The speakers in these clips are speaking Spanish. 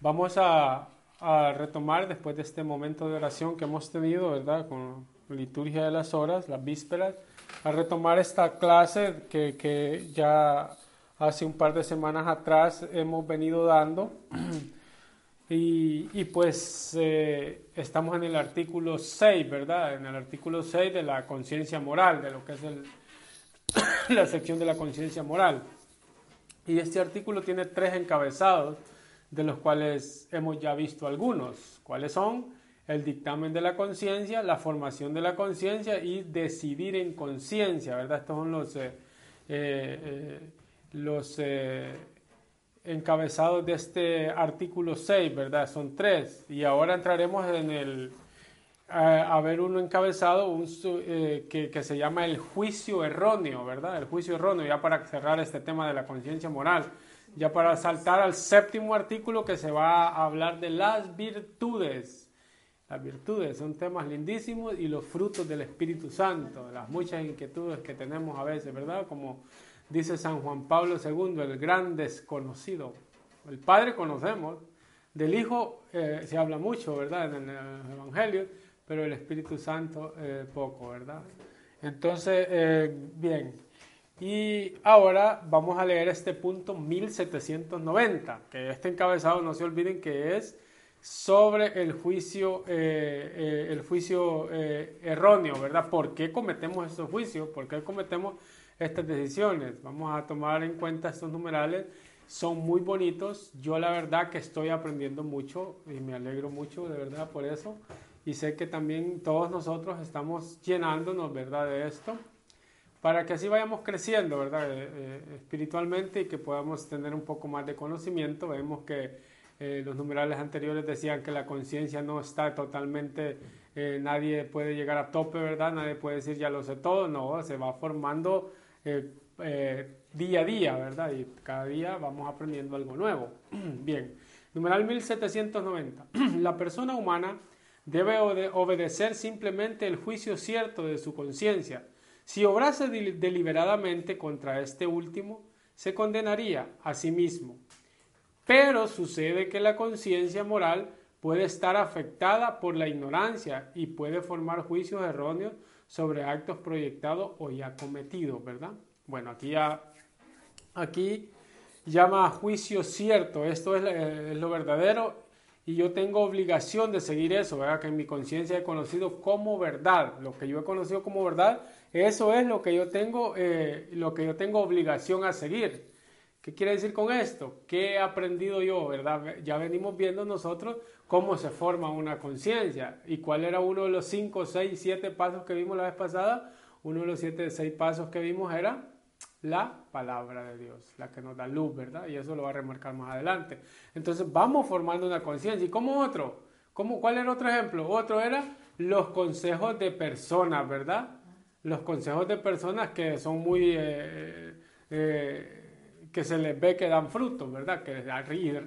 Vamos a, a, retomar después de este momento de oración que hemos tenido, ¿verdad? Con liturgia de las horas, las vísperas, a retomar esta clase que, que ya hace un par de semanas atrás hemos venido dando. Y, y pues eh, estamos en el artículo 6, ¿verdad? En el artículo 6 de la conciencia moral, de lo que es el, la sección de la conciencia moral. Y este artículo tiene tres encabezados, de los cuales hemos ya visto algunos. ¿Cuáles son? El dictamen de la conciencia, la formación de la conciencia y decidir en conciencia, ¿verdad? Estos son los, eh, eh, eh los encabezados de este artículo 6, ¿verdad? Son tres. Y ahora entraremos en el, a, ver uno encabezado un, que, que, se llama el juicio erróneo, ¿verdad? El juicio erróneo, ya para cerrar este tema de la conciencia moral. Ya para saltar al séptimo artículo que se va a hablar de las virtudes. Las virtudes son temas lindísimos y los frutos del Espíritu Santo, las muchas inquietudes que tenemos a veces, ¿verdad? Como dice San Juan Pablo II, el gran desconocido. El Padre conocemos, del Hijo eh, se habla mucho, ¿verdad? En el Evangelio, pero el Espíritu Santo eh, poco, ¿verdad? Entonces, eh, bien. Y ahora vamos a leer este punto 1790, que este encabezado no se olviden que es sobre el juicio, el juicio erróneo, ¿verdad? ¿Por qué cometemos estos juicios? ¿Por qué cometemos estas decisiones. Vamos a tomar en cuenta estos numerales. Son muy bonitos. Yo la verdad que estoy aprendiendo mucho y me alegro mucho de verdad por eso. Y sé que también todos nosotros estamos llenándonos, ¿verdad?, de esto para que así vayamos creciendo, ¿verdad?, eh, eh, espiritualmente y que podamos tener un poco más de conocimiento. Vemos que eh, los numerales anteriores decían que la conciencia no está totalmente, nadie puede llegar a tope, ¿verdad? Nadie puede decir ya lo sé todo, no, se va formando día a día, ¿verdad? Y cada día vamos aprendiendo algo nuevo. Bien, numeral 1790. La persona humana debe obedecer simplemente el juicio cierto de su conciencia. Si obrase deliberadamente contra este último, se condenaría a sí mismo. Pero sucede que la conciencia moral puede estar afectada por la ignorancia y puede formar juicios erróneos sobre actos proyectados o ya cometidos, ¿verdad? Bueno, aquí ya, aquí llama juicio cierto, esto es, lo verdadero y yo tengo obligación de seguir eso, ¿verdad? Que en mi conciencia he conocido como verdad, lo que yo he conocido como verdad, eso es lo que yo tengo, eh, lo que yo tengo obligación a seguir. ¿Qué quiere decir con esto? ¿Qué he aprendido yo, verdad? Ya venimos viendo nosotros cómo se forma una conciencia y cuál era uno de los cinco, seis, siete pasos que vimos la vez pasada. Uno de los siete, seis pasos que vimos era la palabra de Dios, la que nos da luz, ¿verdad? Y eso lo va a remarcar más adelante. Entonces vamos formando una conciencia. ¿Y cómo otro? ¿Cómo, ¿Cuál era otro ejemplo? Otro era los consejos de personas, ¿verdad? Los consejos de personas que son muy... Eh, eh, que se les ve que dan frutos, ¿verdad? Que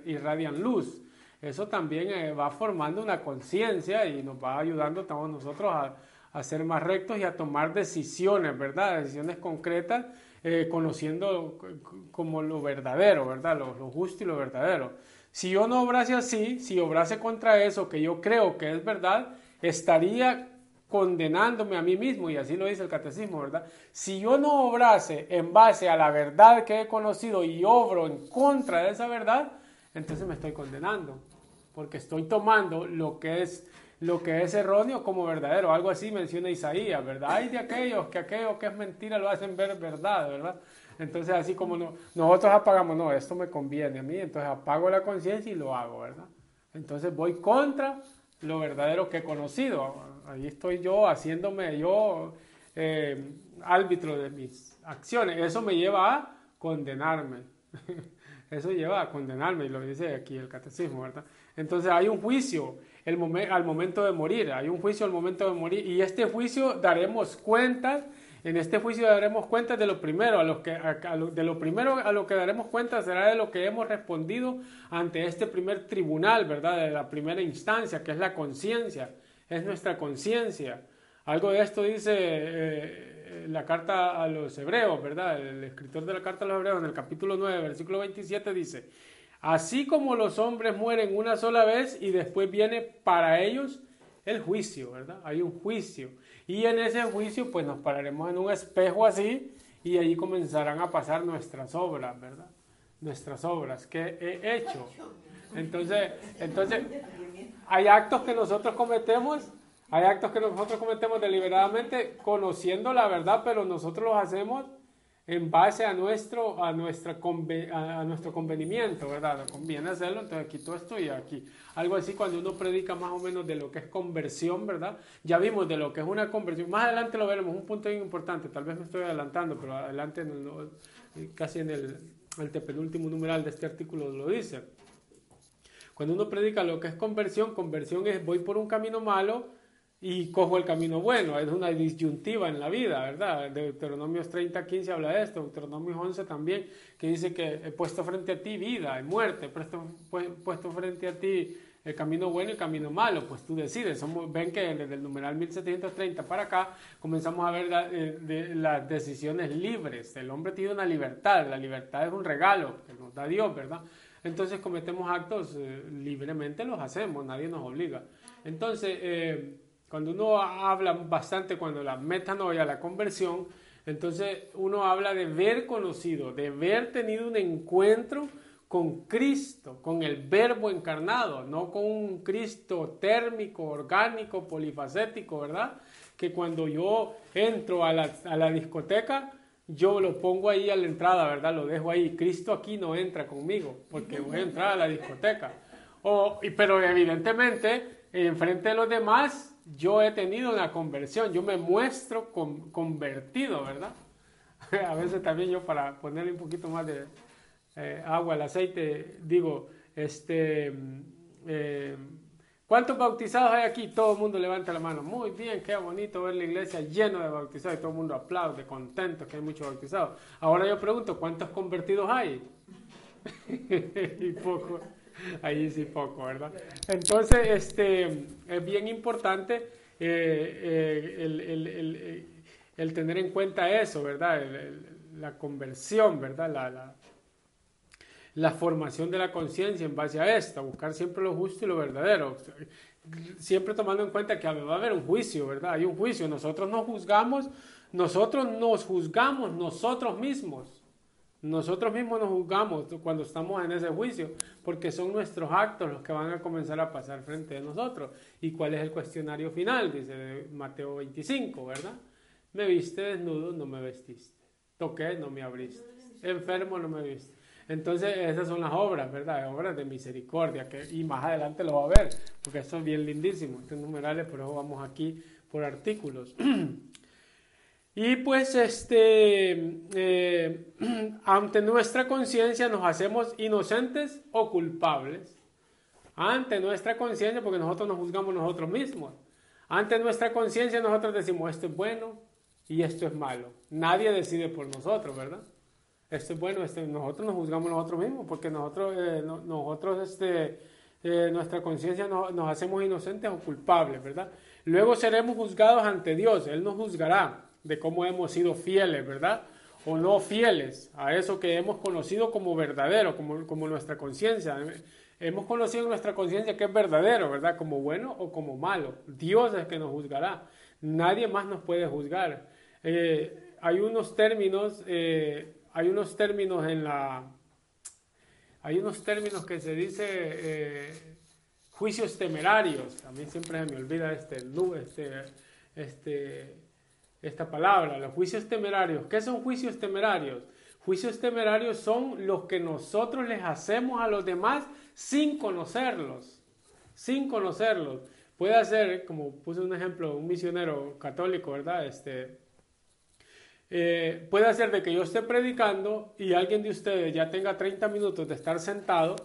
irradian luz. Eso también eh, va formando una conciencia y nos va ayudando a todos nosotros a, ser más rectos y a tomar decisiones, ¿verdad? Decisiones concretas, eh, conociendo como lo verdadero, ¿verdad? Lo, lo, justo y lo verdadero. Si yo no obrase así, si obrase contra eso que yo creo que es verdad, estaría condenándome a mí mismo, y así lo dice el catecismo, ¿verdad? Si yo no obrase en base a la verdad que he conocido y obro en contra de esa verdad, entonces me estoy condenando, porque estoy tomando lo que es lo que es erróneo como verdadero, algo así menciona Isaías, ¿verdad? Hay de aquellos que aquello que es mentira lo hacen ver verdad, ¿verdad? Entonces así como no, nosotros apagamos, no, esto me conviene a mí, entonces apago la conciencia y lo hago, ¿verdad? Entonces voy contra lo verdadero que he conocido. Ahí estoy yo haciéndome yo eh, árbitro de mis acciones. Eso me lleva a condenarme. Eso lleva a condenarme, y lo dice aquí el catecismo, ¿verdad? Entonces hay un juicio el al momento de morir, hay un juicio al momento de morir, y este juicio daremos cuenta en este juicio daremos cuenta de lo primero, a lo que, de lo primero a lo que daremos cuenta será de lo que hemos respondido ante este primer tribunal, ¿verdad? De la primera instancia, que es la conciencia, es nuestra conciencia. Algo de esto dice eh, la carta a los hebreos, ¿verdad? El escritor de la carta a los hebreos en el capítulo 9, versículo 27 dice, Así como los hombres mueren una sola vez y después viene para ellos el juicio, ¿verdad? Hay un juicio. Y en ese juicio pues nos pararemos en un espejo así y allí comenzarán a pasar nuestras obras, ¿verdad? Nuestras obras que he hecho. Entonces, entonces hay actos que nosotros cometemos, hay actos que nosotros cometemos deliberadamente conociendo la verdad, pero nosotros los hacemos en base a nuestro, a, nuestra a nuestro convenimiento, ¿verdad? Conviene hacerlo, entonces aquí todo esto y aquí. Algo así cuando uno predica más o menos de lo que es conversión, ¿verdad? Ya vimos de lo que es una conversión. Más adelante lo veremos, un punto importante, tal vez me estoy adelantando, pero adelante casi en el, el penúltimo numeral de este artículo lo dice. Cuando uno predica lo que es conversión, conversión es voy por un camino malo, y cojo el camino bueno. Es una disyuntiva en la vida, ¿verdad? Deuteronomios 30, 15 habla de esto, Deuteronomios 11 también, que dice que he puesto frente a ti vida y muerte, he puesto, puesto frente a ti el camino bueno y el camino malo, pues tú decides. Somos, ven que desde el numeral 1730 para acá comenzamos a ver eh, las decisiones libres. El hombre tiene una libertad, la libertad es un regalo que nos da Dios, ¿verdad? Entonces cometemos actos eh, libremente, los hacemos, nadie nos obliga. Entonces, eh, cuando uno habla bastante, cuando la metanoia, la conversión, entonces uno habla de ver conocido, de ver tenido un encuentro con Cristo, con el verbo encarnado, no con un Cristo térmico, orgánico, polifacético, ¿verdad? Que cuando yo entro a la, a la discoteca, yo lo pongo ahí a la entrada, ¿verdad? Lo dejo ahí. Cristo aquí no entra conmigo, porque voy a entrar a la discoteca. O, pero evidentemente, enfrente de los demás, yo he tenido una conversión, yo me muestro convertido, ¿verdad? A veces también yo para ponerle un poquito más de eh, agua al aceite, digo, este, eh, ¿cuántos bautizados hay aquí? Todo el mundo levanta la mano. Muy bien, qué bonito ver la iglesia llena de bautizados y todo el mundo aplaude, contento que hay muchos bautizados. Ahora yo pregunto, ¿cuántos convertidos hay? y poco. Ahí sí poco, ¿verdad? Entonces, este, es bien importante eh, eh, el, tener en cuenta eso, ¿verdad? la conversión, ¿verdad? La, la, formación de la conciencia en base a esto, buscar siempre lo justo y lo verdadero. Siempre tomando en cuenta que va a haber un juicio, ¿verdad? Hay un juicio. Nosotros nos juzgamos, nosotros nos juzgamos nosotros mismos. Nosotros mismos nos juzgamos cuando estamos en ese juicio, porque son nuestros actos los que van a comenzar a pasar frente a nosotros. ¿Y cuál es el cuestionario final? Dice Mateo 25, ¿verdad? Me viste desnudo, no me vestiste. Toqué, no me abriste. Enfermo, no me viste. Entonces, esas son las obras, ¿verdad? Obras de misericordia, y más adelante lo va a ver, porque es bien lindísimo. Estos numerales, por eso vamos aquí por artículos. Y pues este, eh, ante nuestra conciencia nos hacemos inocentes o culpables. Ante nuestra conciencia, porque nosotros nos juzgamos nosotros mismos. Ante nuestra conciencia nosotros decimos esto es bueno y esto es malo. Nadie decide por nosotros, ¿verdad? Esto es bueno, esto, nosotros nos juzgamos nosotros mismos, porque nosotros, eh, nosotros este, eh, nuestra conciencia nos hacemos inocentes o culpables, ¿verdad? Luego seremos juzgados ante Dios, Él nos juzgará de cómo hemos sido fieles, ¿verdad? O no fieles a eso que hemos conocido como verdadero, como, como nuestra conciencia. Hemos conocido nuestra conciencia que es verdadero, ¿verdad? Como bueno o como malo. Dios es que nos juzgará. Nadie más nos puede juzgar. Eh, hay unos términos, eh, hay unos términos en la, hay unos términos que se dice eh, juicios temerarios. A mí siempre me olvida este, este, este esta palabra, los juicios temerarios. ¿Qué son juicios temerarios? Juicios temerarios son los que nosotros les hacemos a los demás sin conocerlos, sin conocerlos. Puede ser, como puse un ejemplo, un misionero católico, ¿verdad? Este, eh, puede ser de que yo esté predicando y alguien de ustedes ya tenga 30 minutos de estar sentado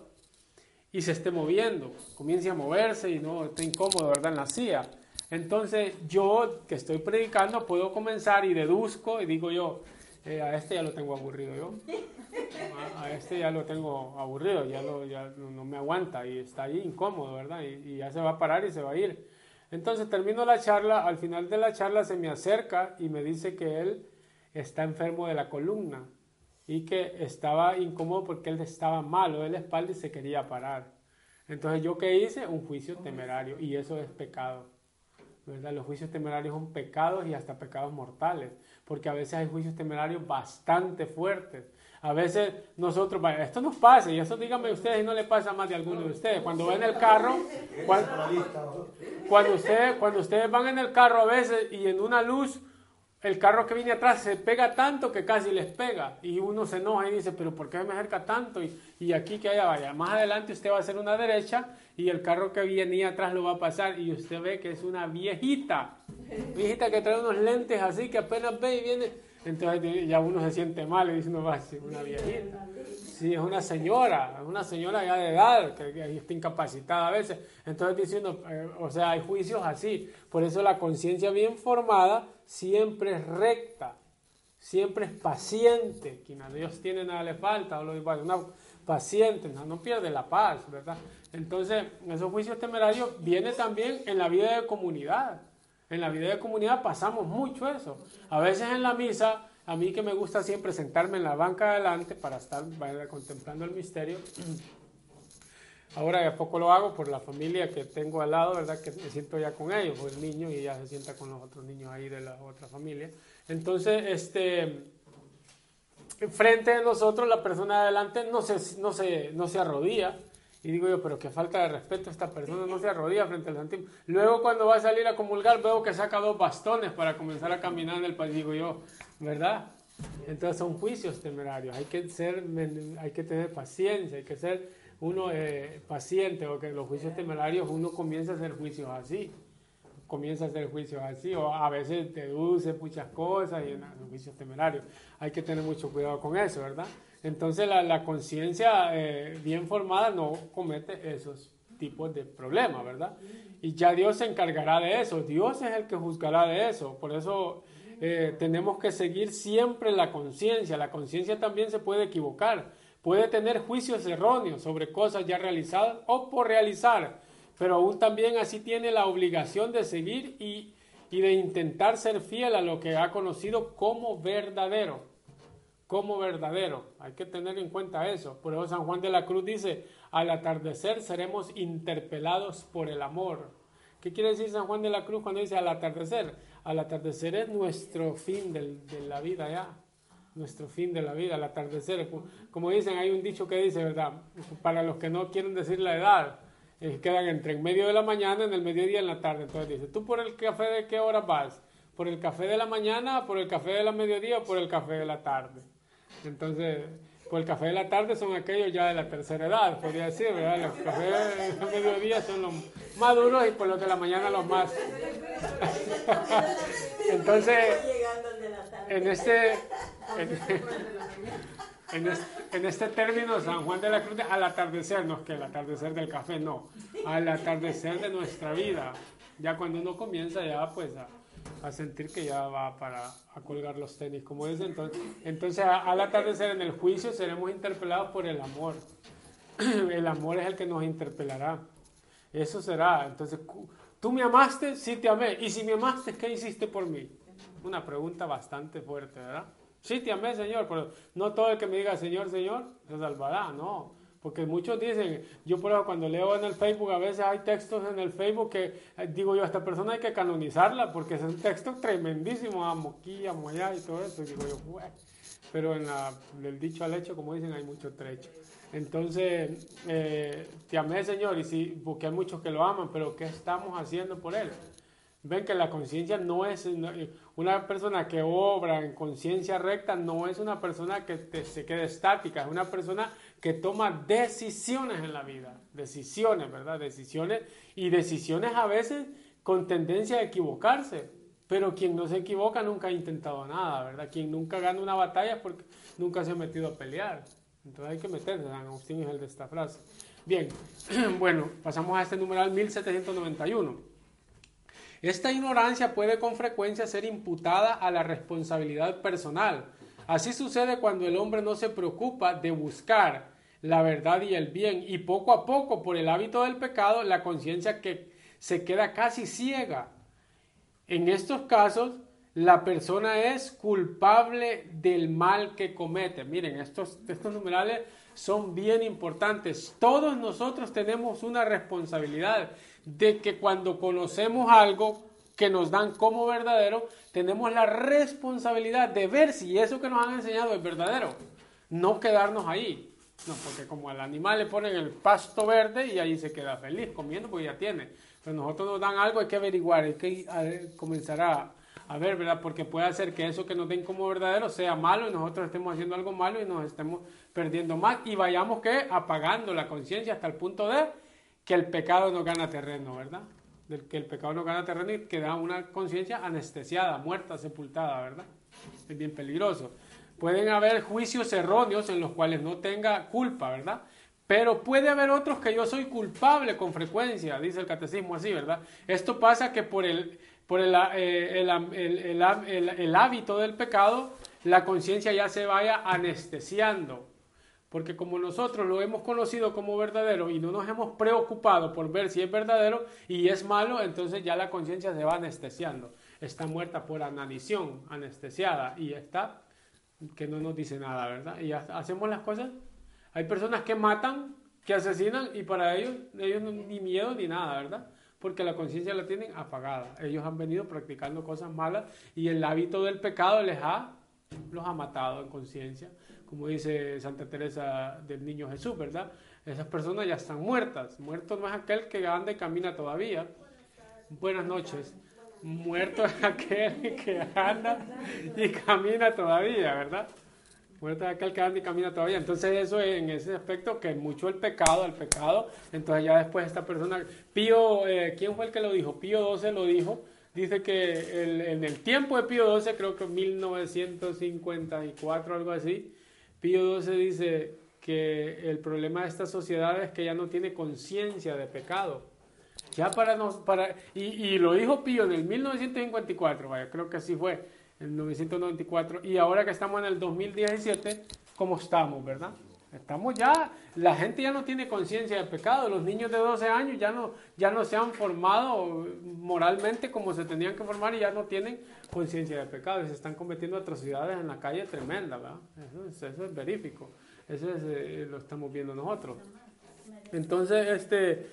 y se esté moviendo, comience a moverse y no esté incómodo, ¿verdad? En la silla. Entonces yo que estoy predicando puedo comenzar y deduzco y digo yo, eh, a este ya lo tengo aburrido yo. A, este ya lo tengo aburrido, ya, lo, ya no me aguanta y está ahí incómodo, ¿verdad? Y, ya se va a parar y se va a ir. Entonces termino la charla, al final de la charla se me acerca y me dice que él está enfermo de la columna y que estaba incómodo porque él estaba malo de la espalda y se quería parar. Entonces yo qué hice? Un juicio temerario y eso es pecado. ¿verdad? Los juicios temerarios son pecados y hasta pecados mortales, porque a veces hay juicios temerarios bastante fuertes. A veces nosotros, esto nos pasa, y eso díganme ustedes y no le pasa más de alguno de ustedes. Cuando van en el carro, cuando, ustedes, cuando ustedes van en el carro a veces y en una luz el carro que viene atrás se pega tanto que casi les pega y uno se enoja y dice, pero ¿por qué me acerca tanto? Y, y aquí que allá vaya. Más adelante usted va a hacer una derecha y el carro que venía atrás lo va a pasar y usted ve que es una viejita, viejita que trae unos lentes así que apenas ve y viene. Entonces ya uno se siente mal y dice, no va ser una viejita. Sí, es una señora, es una señora ya de edad, que, está incapacitada a veces. Entonces diciendo, eh, o sea, hay juicios así. Por eso la conciencia bien formada siempre es recta, siempre es paciente. Quien a Dios tiene nada le falta, o lo igual, una paciente, no, pierde la paz, ¿verdad? Entonces, esos juicios temerarios vienen también en la vida de comunidad. En la vida de comunidad pasamos mucho eso. A veces en la misa, a mí que me gusta siempre sentarme en la banca adelante para estar contemplando el misterio. Ahora de poco lo hago por la familia que tengo al lado, ¿verdad? Que me siento ya con ellos, por el niño y ya se sienta con los otros niños ahí de la otra familia. Entonces, este, frente a nosotros, la persona de adelante no se, no se, no se arrodilla. Y digo yo, pero qué falta de respeto, esta persona no se arrodilla frente al Santísimo. Luego cuando va a salir a comulgar veo que saca dos bastones para comenzar a caminar en el país. Digo yo, ¿verdad? Entonces son juicios temerarios. Hay que, ser, hay que tener paciencia, hay que ser uno eh, paciente o que los juicios temerarios uno comienza a hacer juicios así, comienza a hacer juicios así o a veces deduce muchas cosas y en los juicios temerarios. Hay que tener mucho cuidado con eso, ¿verdad? Entonces la, la conciencia eh, bien formada no comete esos tipos de problemas, ¿verdad? Y ya Dios se encargará de eso, Dios es el que juzgará de eso, por eso eh, tenemos que seguir siempre la conciencia, la conciencia también se puede equivocar Puede tener juicios erróneos sobre cosas ya realizadas o por realizar, pero aún también así tiene la obligación de seguir y, de intentar ser fiel a lo que ha conocido como verdadero. Como verdadero. Hay que tener en cuenta eso. Por eso San Juan de la Cruz dice, al atardecer seremos interpelados por el amor. ¿Qué quiere decir San Juan de la Cruz cuando dice al atardecer? Al atardecer es nuestro fin de la vida ya nuestro fin de la vida, el atardecer. Como dicen, hay un dicho que dice, ¿verdad? Para los que no quieren decir la edad, quedan entre en medio de la mañana, en el mediodía en la tarde. Entonces dice, ¿tú por el café de qué hora vas? ¿Por el café de la mañana, por el café de la mediodía o por el café de la tarde? Entonces, por el café de la tarde son aquellos ya de la tercera edad, podría decir, ¿verdad? Los cafés de mediodía son los más duros y por los de la mañana los más. Entonces, en este, en, este término, San Juan de la Cruz, al atardecer, no es que el atardecer del café, no, al atardecer de nuestra vida, ya cuando uno comienza ya pues a, sentir que ya va para a colgar los tenis, como dicen, entonces, entonces al atardecer en el juicio seremos interpelados por el amor. El amor es el que nos interpelará. Eso será. Entonces, tú me amaste, sí te amé. Y si me amaste, ¿qué hiciste por mí? una pregunta bastante fuerte, ¿verdad? Sí, te amé, Señor, pero no todo el que me diga Señor, Señor, se salvará, no. Porque muchos dicen, yo por cuando leo en el Facebook, a veces hay textos en el Facebook que eh, digo yo, esta persona hay que canonizarla porque es un texto tremendísimo, amo aquí, amo allá y todo eso. Y digo yo, Pero en la, el dicho al hecho, como dicen, hay mucho trecho. Entonces, eh, te amé, Señor, y sí, porque hay muchos que lo aman, pero ¿qué estamos haciendo por Él? Ven que la conciencia no es una persona que obra en conciencia recta, no es una persona que se quede estática, es una persona que toma decisiones en la vida, decisiones, ¿verdad? Decisiones y decisiones a veces con tendencia a equivocarse, pero quien no se equivoca nunca ha intentado nada, ¿verdad? Quien nunca gana una batalla porque nunca se ha metido a pelear. Entonces hay que meterse, San Agustín es el de esta frase. Bien, bueno, pasamos a este numeral 1791. Esta ignorancia puede con frecuencia ser imputada a la responsabilidad personal. Así sucede cuando el hombre no se preocupa de buscar la verdad y el bien y poco a poco por el hábito del pecado la conciencia que se queda casi ciega. En estos casos la persona es culpable del mal que comete. Miren, estos, estos numerales son bien importantes. Todos nosotros tenemos una responsabilidad de que cuando conocemos algo que nos dan como verdadero, tenemos la responsabilidad de ver si eso que nos han enseñado es verdadero. No quedarnos ahí. No, porque como al animal le ponen el pasto verde y ahí se queda feliz comiendo porque ya tiene. Pero nosotros nos dan algo, hay que averiguar, hay que comenzar a, a ver, ¿verdad? Porque puede hacer que eso que nos den como verdadero sea malo y nosotros estemos haciendo algo malo y nos estemos perdiendo más y vayamos que apagando la conciencia hasta el punto de que el pecado no gana terreno, ¿verdad? Del que el pecado no gana terreno y queda una conciencia anestesiada, muerta, sepultada, ¿verdad? Es bien peligroso. Pueden haber juicios erróneos en los cuales no tenga culpa, ¿verdad? Pero puede haber otros que yo soy culpable con frecuencia, dice el catecismo así, ¿verdad? Esto pasa que por el, por el, eh, el, hábito del pecado, la conciencia ya se vaya anestesiando. Porque como nosotros lo hemos conocido como verdadero y no nos hemos preocupado por ver si es verdadero y es malo, entonces ya la conciencia se va anestesiando. Está muerta por analición, anestesiada y está que no nos dice nada, ¿verdad? Y hacemos las cosas. Hay personas que matan, que asesinan y para ellos, ellos no, ni miedo ni nada, ¿verdad? Porque la conciencia la tienen apagada. Ellos han venido practicando cosas malas y el hábito del pecado les ha, los ha matado en conciencia. Como dice Santa Teresa del Niño Jesús, ¿verdad? Esas personas ya están muertas. Muerto no es aquel que anda y camina todavía. Buenas noches muerto es aquel que anda y camina todavía, ¿verdad? Muerto es aquel que anda y camina todavía. Entonces eso en ese aspecto que mucho el pecado, el pecado. Entonces ya después esta persona, Pío, eh, ¿quién fue el que lo dijo? Pío XII lo dijo. Dice que en el tiempo de Pío XII, creo que en 1954 algo así, Pío XII dice que el problema de esta sociedad es que ya no tiene conciencia de pecado ya para nos, para, y, lo dijo Pío en el 1954, vaya, creo que así fue, en 1994, y ahora que estamos en el 2017, ¿cómo estamos, verdad? Estamos ya, la gente ya no tiene conciencia de pecado, los niños de 12 años ya no, ya no se han formado moralmente como se tenían que formar y ya no tienen conciencia de pecado y se están cometiendo atrocidades en la calle tremenda, ¿verdad? Eso es, eso verífico, eso es, eh, lo estamos viendo nosotros. Entonces, este,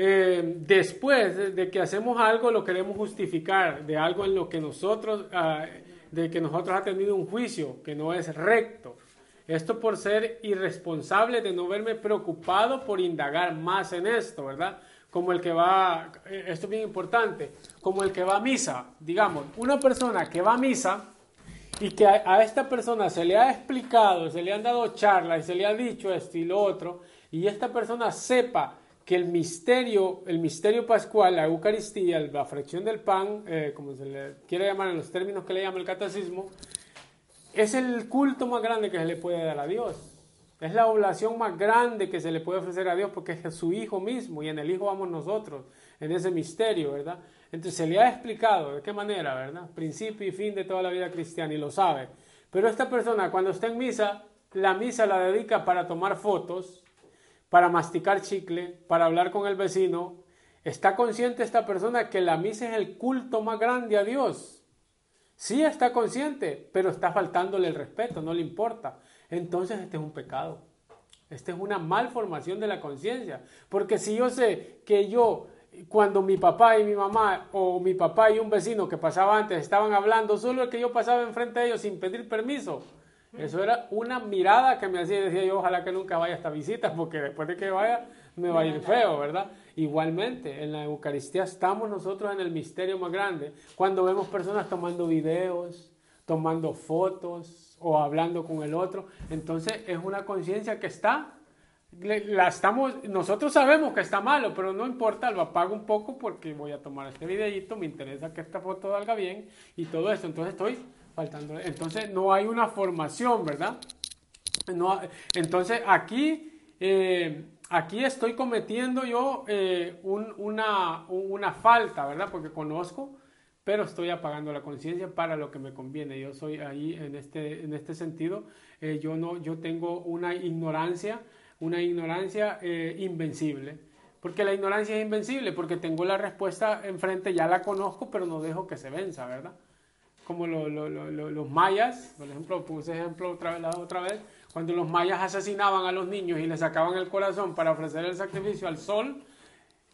eh, después de que hacemos algo, lo queremos justificar de algo en lo que nosotros, ah, de que nosotros ha tenido un juicio que no es recto. Esto por ser irresponsable de no verme preocupado por indagar más en esto, ¿verdad? Como el que va, eh, esto es bien importante, como el que va a misa, digamos, una persona que va a misa y que a, a esta persona se le ha explicado, se le han dado charlas y se le ha dicho esto y lo otro, y esta persona sepa que el misterio, el misterio pascual, la Eucaristía, la fracción del pan, eh, como se le quiere llamar en los términos que le llama el catecismo, es el culto más grande que se le puede dar a Dios. Es la oblación más grande que se le puede ofrecer a Dios porque es su Hijo mismo y en el Hijo vamos nosotros, en ese misterio, ¿verdad? Entonces se le ha explicado de qué manera, ¿verdad? Principio y fin de toda la vida cristiana y lo sabe. Pero esta persona cuando está en misa, la misa la dedica para tomar fotos, para masticar chicle, para hablar con el vecino, ¿está consciente esta persona que la misa es el culto más grande a Dios? Sí está consciente, pero está faltándole el respeto, no le importa. Entonces este es un pecado. Esta es una malformación de la conciencia. Porque si yo sé que yo, cuando mi papá y mi mamá, o mi papá y un vecino que pasaba antes estaban hablando, solo el que yo pasaba enfrente de ellos sin pedir permiso, eso era una mirada que me hacía y decía yo, ojalá que nunca vaya a esta visita, porque después de que vaya me va a ir feo, ¿verdad? Igualmente, en la Eucaristía estamos nosotros en el misterio más grande, cuando vemos personas tomando videos, tomando fotos o hablando con el otro, entonces es una conciencia que está, la estamos, nosotros sabemos que está malo, pero no importa, lo apago un poco porque voy a tomar este videito, me interesa que esta foto salga bien y todo eso, entonces estoy Entonces no hay una formación, ¿verdad? Entonces aquí, eh, aquí estoy cometiendo yo eh, una, una falta, ¿verdad? Porque conozco, pero estoy apagando la conciencia para lo que me conviene. Yo soy ahí en este, en este sentido, eh, yo, no, yo tengo una ignorancia, una ignorancia invencible. Porque la ignorancia es invencible, porque tengo la respuesta enfrente, ya la conozco, pero no dejo que se venza, ¿verdad? Como los mayas, por ejemplo, puse ejemplo otra otra vez, cuando los mayas asesinaban a los niños y les sacaban el corazón para ofrecer el sacrificio al sol,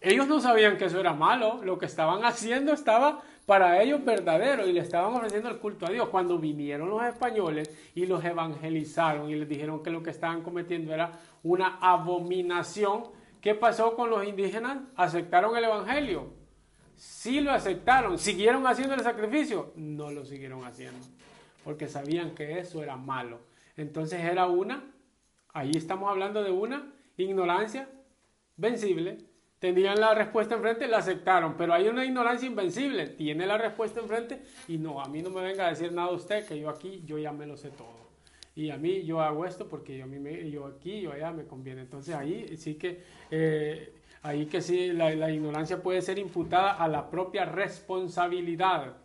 ellos no sabían que eso era malo, lo que estaban haciendo estaba para ellos verdadero y le estaban ofreciendo el culto a Dios. Cuando vinieron los españoles y los evangelizaron y les dijeron que lo que estaban cometiendo era una abominación, ¿qué pasó con los indígenas? ¿Aceptaron el evangelio? Sí lo aceptaron. ¿Siguieron haciendo el sacrificio? No lo siguieron haciendo, porque sabían que eso era malo. Entonces era una, ahí estamos hablando de una ignorancia vencible tenían la respuesta enfrente, la aceptaron, pero hay una ignorancia invencible, tiene la respuesta enfrente y no, a mí no me venga a decir nada usted, que yo aquí, yo ya me lo sé todo. Y a mí yo hago esto porque yo, a mí yo aquí, yo allá me conviene. Entonces ahí sí que, eh, ahí que sí, la, la ignorancia puede ser imputada a la propia responsabilidad.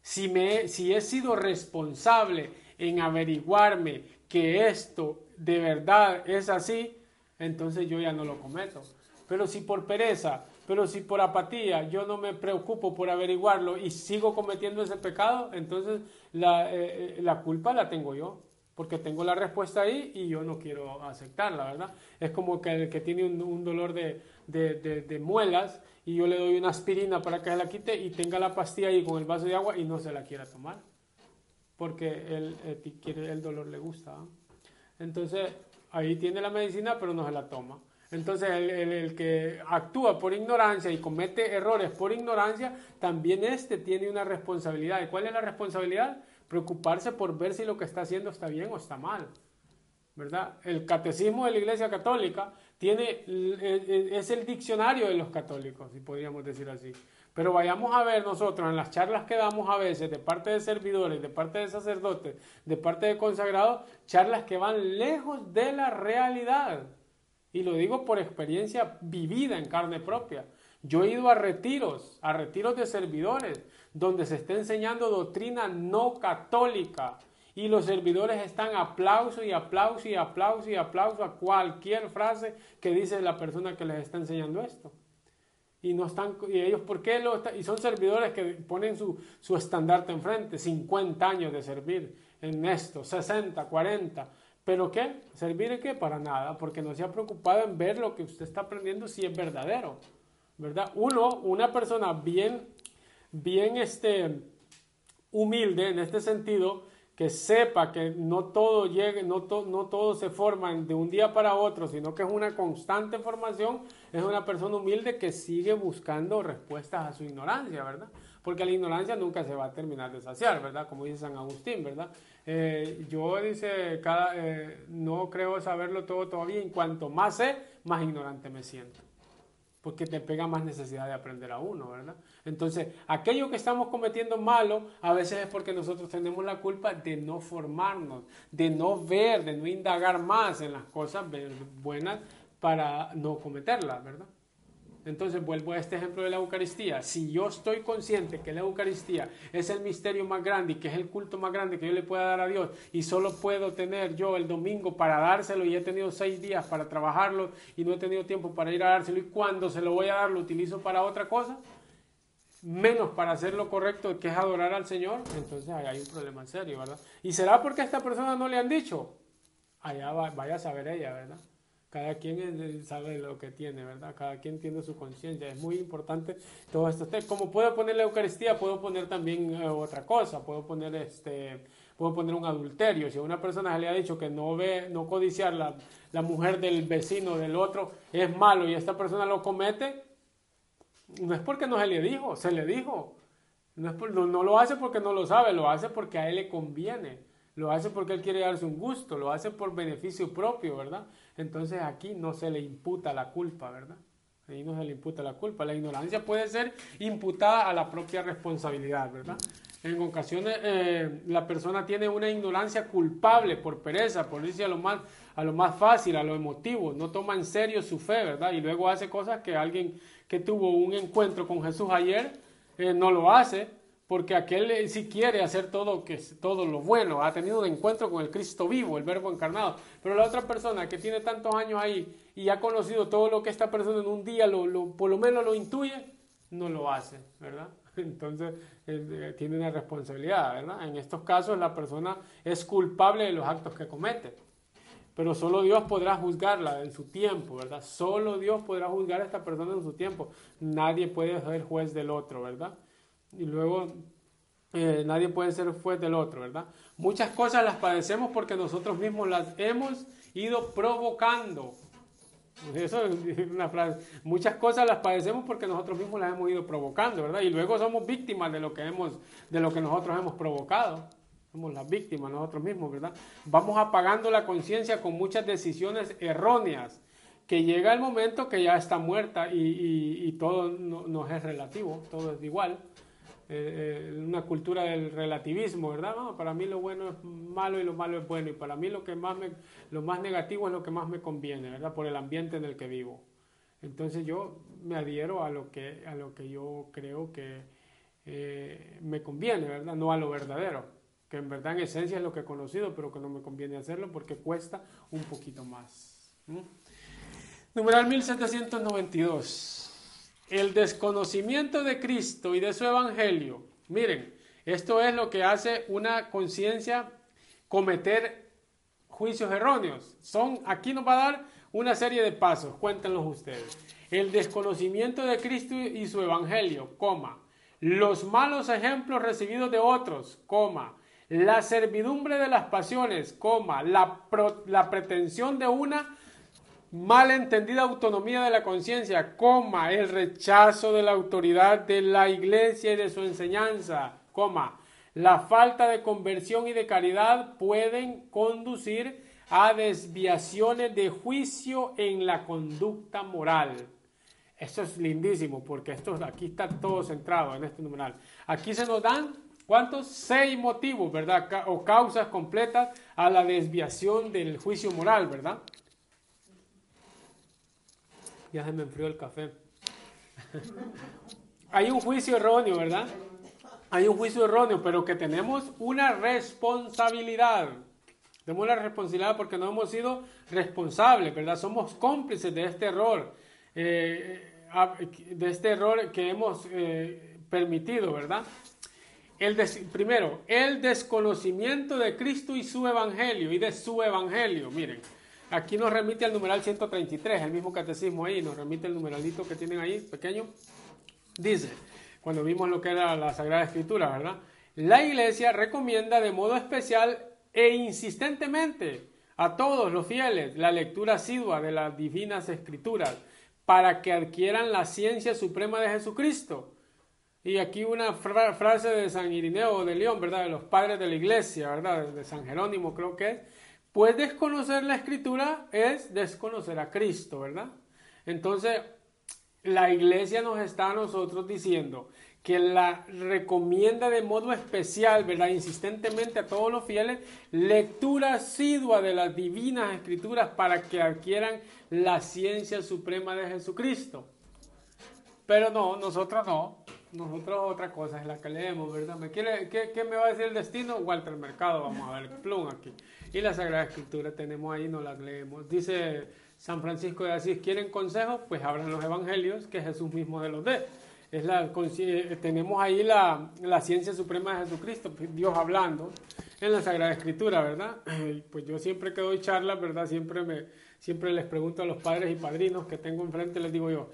Si, me, si he sido responsable en averiguarme que esto de verdad es así, entonces yo ya no lo cometo. Pero si por pereza, pero si por apatía yo no me preocupo por averiguarlo y sigo cometiendo ese pecado, entonces la, eh, eh, la culpa la tengo yo, porque tengo la respuesta ahí y yo no quiero aceptarla, ¿verdad? Es como que el que tiene un, dolor de, de, de, muelas y yo le doy una aspirina para que se la quite y tenga la pastilla ahí con el vaso de agua y no se la quiera tomar, porque el, quiere, el dolor le gusta. Entonces, ahí tiene la medicina, pero no se la toma. Entonces el, que actúa por ignorancia y comete errores por ignorancia, también este tiene una responsabilidad. ¿Y cuál es la responsabilidad? Preocuparse por ver si lo que está haciendo está bien o está mal. ¿Verdad? El catecismo de la Iglesia Católica tiene, es el diccionario de los católicos, si podríamos decir así. Pero vayamos a ver nosotros en las charlas que damos a veces de parte de servidores, de parte de sacerdotes, de parte de consagrados, charlas que van lejos de la realidad. Y lo digo por experiencia vivida en carne propia. Yo he ido a retiros, a retiros de servidores, donde se está enseñando doctrina no católica. Y los servidores están aplauso y aplauso y aplauso y aplauso a cualquier frase que dice la persona que les está enseñando esto. Y no están, y ellos, ¿por qué lo Y son servidores que ponen su, su estandarte enfrente, 50 años de servir en esto, 60, 40. ¿Pero qué? ¿Servir en qué? Para nada, porque no se ha preocupado en ver lo que usted está aprendiendo si es verdadero, ¿verdad? Uno, una persona bien, bien este, humilde en este sentido, que sepa que no todo llegue, no, no todo se forma de un día para otro, sino que es una constante formación, es una persona humilde que sigue buscando respuestas a su ignorancia, ¿verdad? Porque la ignorancia nunca se va a terminar de saciar, ¿verdad? Como dice San Agustín, ¿verdad? Eh, yo dice, cada, eh, no creo saberlo todo todavía, en cuanto más sé, más ignorante me siento. Porque te pega más necesidad de aprender a uno, ¿verdad? Entonces, aquello que estamos cometiendo malo, a veces es porque nosotros tenemos la culpa de no formarnos, de no ver, de no indagar más en las cosas buenas para no cometerlas, ¿verdad? Entonces vuelvo a este ejemplo de la Eucaristía. Si yo estoy consciente que la Eucaristía es el misterio más grande y que es el culto más grande que yo le pueda dar a Dios y solo puedo tener yo el domingo para dárselo y he tenido seis días para trabajarlo y no he tenido tiempo para ir a dárselo y cuando se lo voy a dar lo utilizo para otra cosa, menos para hacer lo correcto que es adorar al Señor, entonces hay un problema en serio, ¿verdad? ¿Y será porque a esta persona no le han dicho? Allá vaya a saber ella, ¿verdad? Cada quien sabe lo que tiene, ¿verdad? Cada quien tiene su conciencia. Es muy importante todo esto. Como puedo poner la Eucaristía, puedo poner también eh, otra cosa. Puedo poner este, puedo poner un adulterio. Si a una persona se le ha dicho que no ve, no codiciar la, la mujer del vecino, del otro, es malo y esta persona lo comete, no es porque no se le dijo, se le dijo. No, es no, no lo hace porque no lo sabe, lo hace porque a él le conviene. Lo hace porque él quiere darse un gusto, lo hace por beneficio propio, ¿verdad? entonces aquí no se le imputa la culpa, ¿verdad? Ahí no se le imputa la culpa. La ignorancia puede ser imputada a la propia responsabilidad, ¿verdad? En ocasiones eh, la persona tiene una ignorancia culpable por pereza, por irse a lo, más, a lo más fácil, a lo emotivo, no toma en serio su fe, ¿verdad? Y luego hace cosas que alguien que tuvo un encuentro con Jesús ayer eh, no lo hace, porque aquel sí quiere hacer todo, que, todo lo bueno, ha tenido un encuentro con el Cristo vivo, el Verbo encarnado, pero la otra persona que tiene tantos años ahí y ha conocido todo lo que esta persona en un día lo, por lo menos lo intuye, no lo hace, ¿verdad? Entonces, eh, tiene una responsabilidad, ¿verdad? En estos casos, la persona es culpable de los actos que comete. Pero solo Dios podrá juzgarla en su tiempo, ¿verdad? Solo Dios podrá juzgar a esta persona en su tiempo. Nadie puede ser juez del otro, ¿verdad? Y luego, eh, nadie puede ser juez del otro, ¿verdad? Muchas cosas las padecemos porque nosotros mismos las hemos ido provocando. Eso es una frase. Muchas cosas las padecemos porque nosotros mismos las hemos ido provocando, ¿verdad? Y luego somos víctimas de lo que hemos, de lo que nosotros hemos provocado. Somos las víctimas nosotros mismos, ¿verdad? Vamos apagando la conciencia con muchas decisiones erróneas, que llega el momento que ya está muerta y, todo no, no, es relativo, todo es igual. Eh, eh, una cultura del relativismo, ¿verdad? No, para mí lo bueno es malo y lo malo es bueno y para mí lo que más lo más negativo es lo que más me conviene, ¿verdad? Por el ambiente en el que vivo. Entonces yo me adhiero a lo que, a lo que yo creo que eh, me conviene, ¿verdad? No a lo verdadero, que en verdad en esencia es lo que he conocido, pero que no me conviene hacerlo porque cuesta un poquito más. Numeral 1792 el desconocimiento de Cristo y de su evangelio. Miren, esto es lo que hace una conciencia cometer juicios erróneos. Son, aquí nos va a dar una serie de pasos, cuéntenlos ustedes. El desconocimiento de Cristo y su evangelio, coma. Los malos ejemplos recibidos de otros, coma. La servidumbre de las pasiones, coma. La, la pretensión de una malentendida autonomía de la conciencia, coma, el rechazo de la autoridad de la iglesia y de su enseñanza, coma, la falta de conversión y de caridad pueden conducir a desviaciones de juicio en la conducta moral. Esto es lindísimo porque esto aquí está todo centrado en este numeral. Aquí se nos dan ¿Cuántos? Seis motivos, ¿verdad? O causas completas a la desviación del juicio moral, ¿verdad? Ya se me enfrió el café. Hay un juicio erróneo, ¿verdad? Hay un juicio erróneo, pero que tenemos una responsabilidad. Tenemos la responsabilidad porque no hemos sido responsables, ¿verdad? Somos cómplices de este error, eh, de este error que hemos eh, permitido, ¿verdad? El primero, el desconocimiento de Cristo y su evangelio, y de su evangelio, miren. Aquí nos remite al numeral 133, el mismo catecismo ahí, nos remite el numeralito que tienen ahí, pequeño. Dice, cuando vimos lo que era la Sagrada Escritura, ¿verdad? La Iglesia recomienda de modo especial e insistentemente a todos los fieles la lectura asidua de las divinas escrituras para que adquieran la ciencia suprema de Jesucristo. Y aquí una frase de San Irineo de León, ¿verdad? De los padres de la iglesia, ¿verdad? De San Jerónimo creo que es pues desconocer la escritura es desconocer a Cristo, ¿verdad? Entonces, la iglesia nos está a nosotros diciendo que la recomienda de modo especial, ¿verdad? Insistentemente a todos los fieles, lectura asidua de las divinas escrituras para que adquieran la ciencia suprema de Jesucristo. Pero no, nosotros no. Nosotros otra cosa es la que leemos, ¿verdad? ¿Me quiere, qué, ¿Qué me va a decir el destino? Walter Mercado, vamos a ver, plum aquí. Y la Sagrada Escritura tenemos ahí, no la leemos. Dice San Francisco de Asís, ¿quieren consejos? Pues abran los evangelios que Jesús mismo de los dé. Es la, eh, tenemos ahí la, la, ciencia suprema de Jesucristo, pues, Dios hablando en la Sagrada Escritura, ¿verdad? Pues yo siempre que doy charlas, ¿verdad? Siempre, me, siempre les pregunto a los padres y padrinos que tengo enfrente, les digo yo,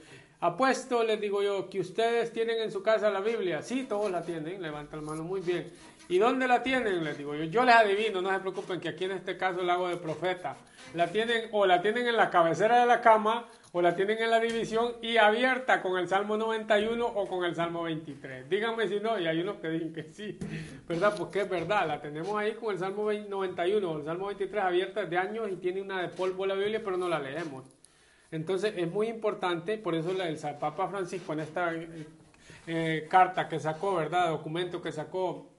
apuesto, les digo yo, que ustedes tienen en su casa la Biblia. Sí, todos la tienen, levanta la mano muy bien. ¿Y dónde la tienen? Les digo yo. Yo les adivino, no se preocupen que aquí en este caso la hago de profeta. La tienen o la tienen en la cabecera de la cama o la tienen en la división y abierta con el Salmo 91 o con el Salmo 23. Díganme si no, y hay unos que dicen que sí, ¿verdad? Porque es verdad, la tenemos ahí con el Salmo 91 o el Salmo 23 abierta de años y tiene una de polvo la Biblia, pero no la leemos. Entonces es muy importante, por eso el Papa Francisco en esta eh, carta que sacó, ¿verdad? Documento que sacó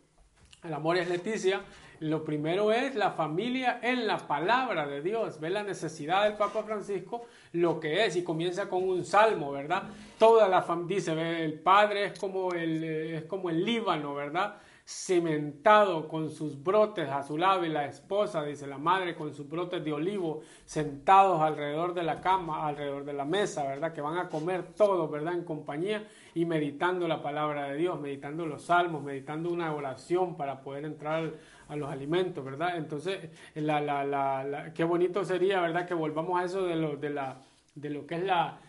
el amor es Leticia. Lo primero es la familia en la palabra de Dios. Ve la necesidad del Papa Francisco, lo que es, y comienza con un salmo, ¿verdad? Toda la familia, dice, el padre es como el, es como el Líbano, ¿verdad? Cimentado con sus brotes a su lado y la esposa, dice la madre, con sus brotes de olivo sentados alrededor de la cama, alrededor de la mesa, ¿verdad? Que van a comer todo, ¿verdad? En compañía y meditando la palabra de Dios, meditando los salmos, meditando una oración para poder entrar a los alimentos, ¿verdad? Entonces, la, la, la, qué bonito sería, ¿verdad? Que volvamos a eso de lo, de la, de lo que es la,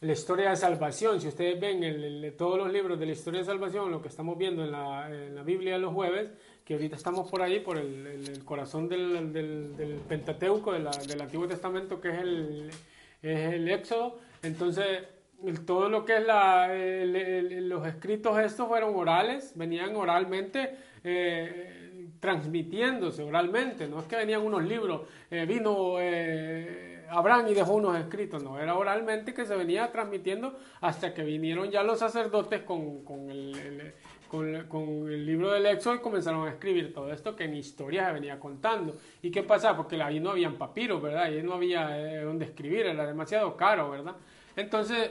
la historia de salvación. Si ustedes ven en, todos los libros de la historia de salvación, lo que estamos viendo en la, la Biblia de los jueves, que ahorita estamos por ahí, por el, el, corazón del, del, Pentateuco, del Antiguo Testamento, que es el, es el Éxodo. Entonces, todo lo que es la, los escritos estos fueron orales, venían oralmente. Eh, transmitiéndose oralmente, no es que venían unos libros, eh, vino eh, Abraham y dejó unos escritos, no, era oralmente que se venía transmitiendo hasta que vinieron ya los sacerdotes con, con, el, con, el, libro del Éxodo y comenzaron a escribir todo esto que en historia se venía contando. ¿Y qué pasa? Porque ahí no habían papiros, ¿verdad? Ahí no había eh, donde escribir, era demasiado caro, ¿verdad? Entonces,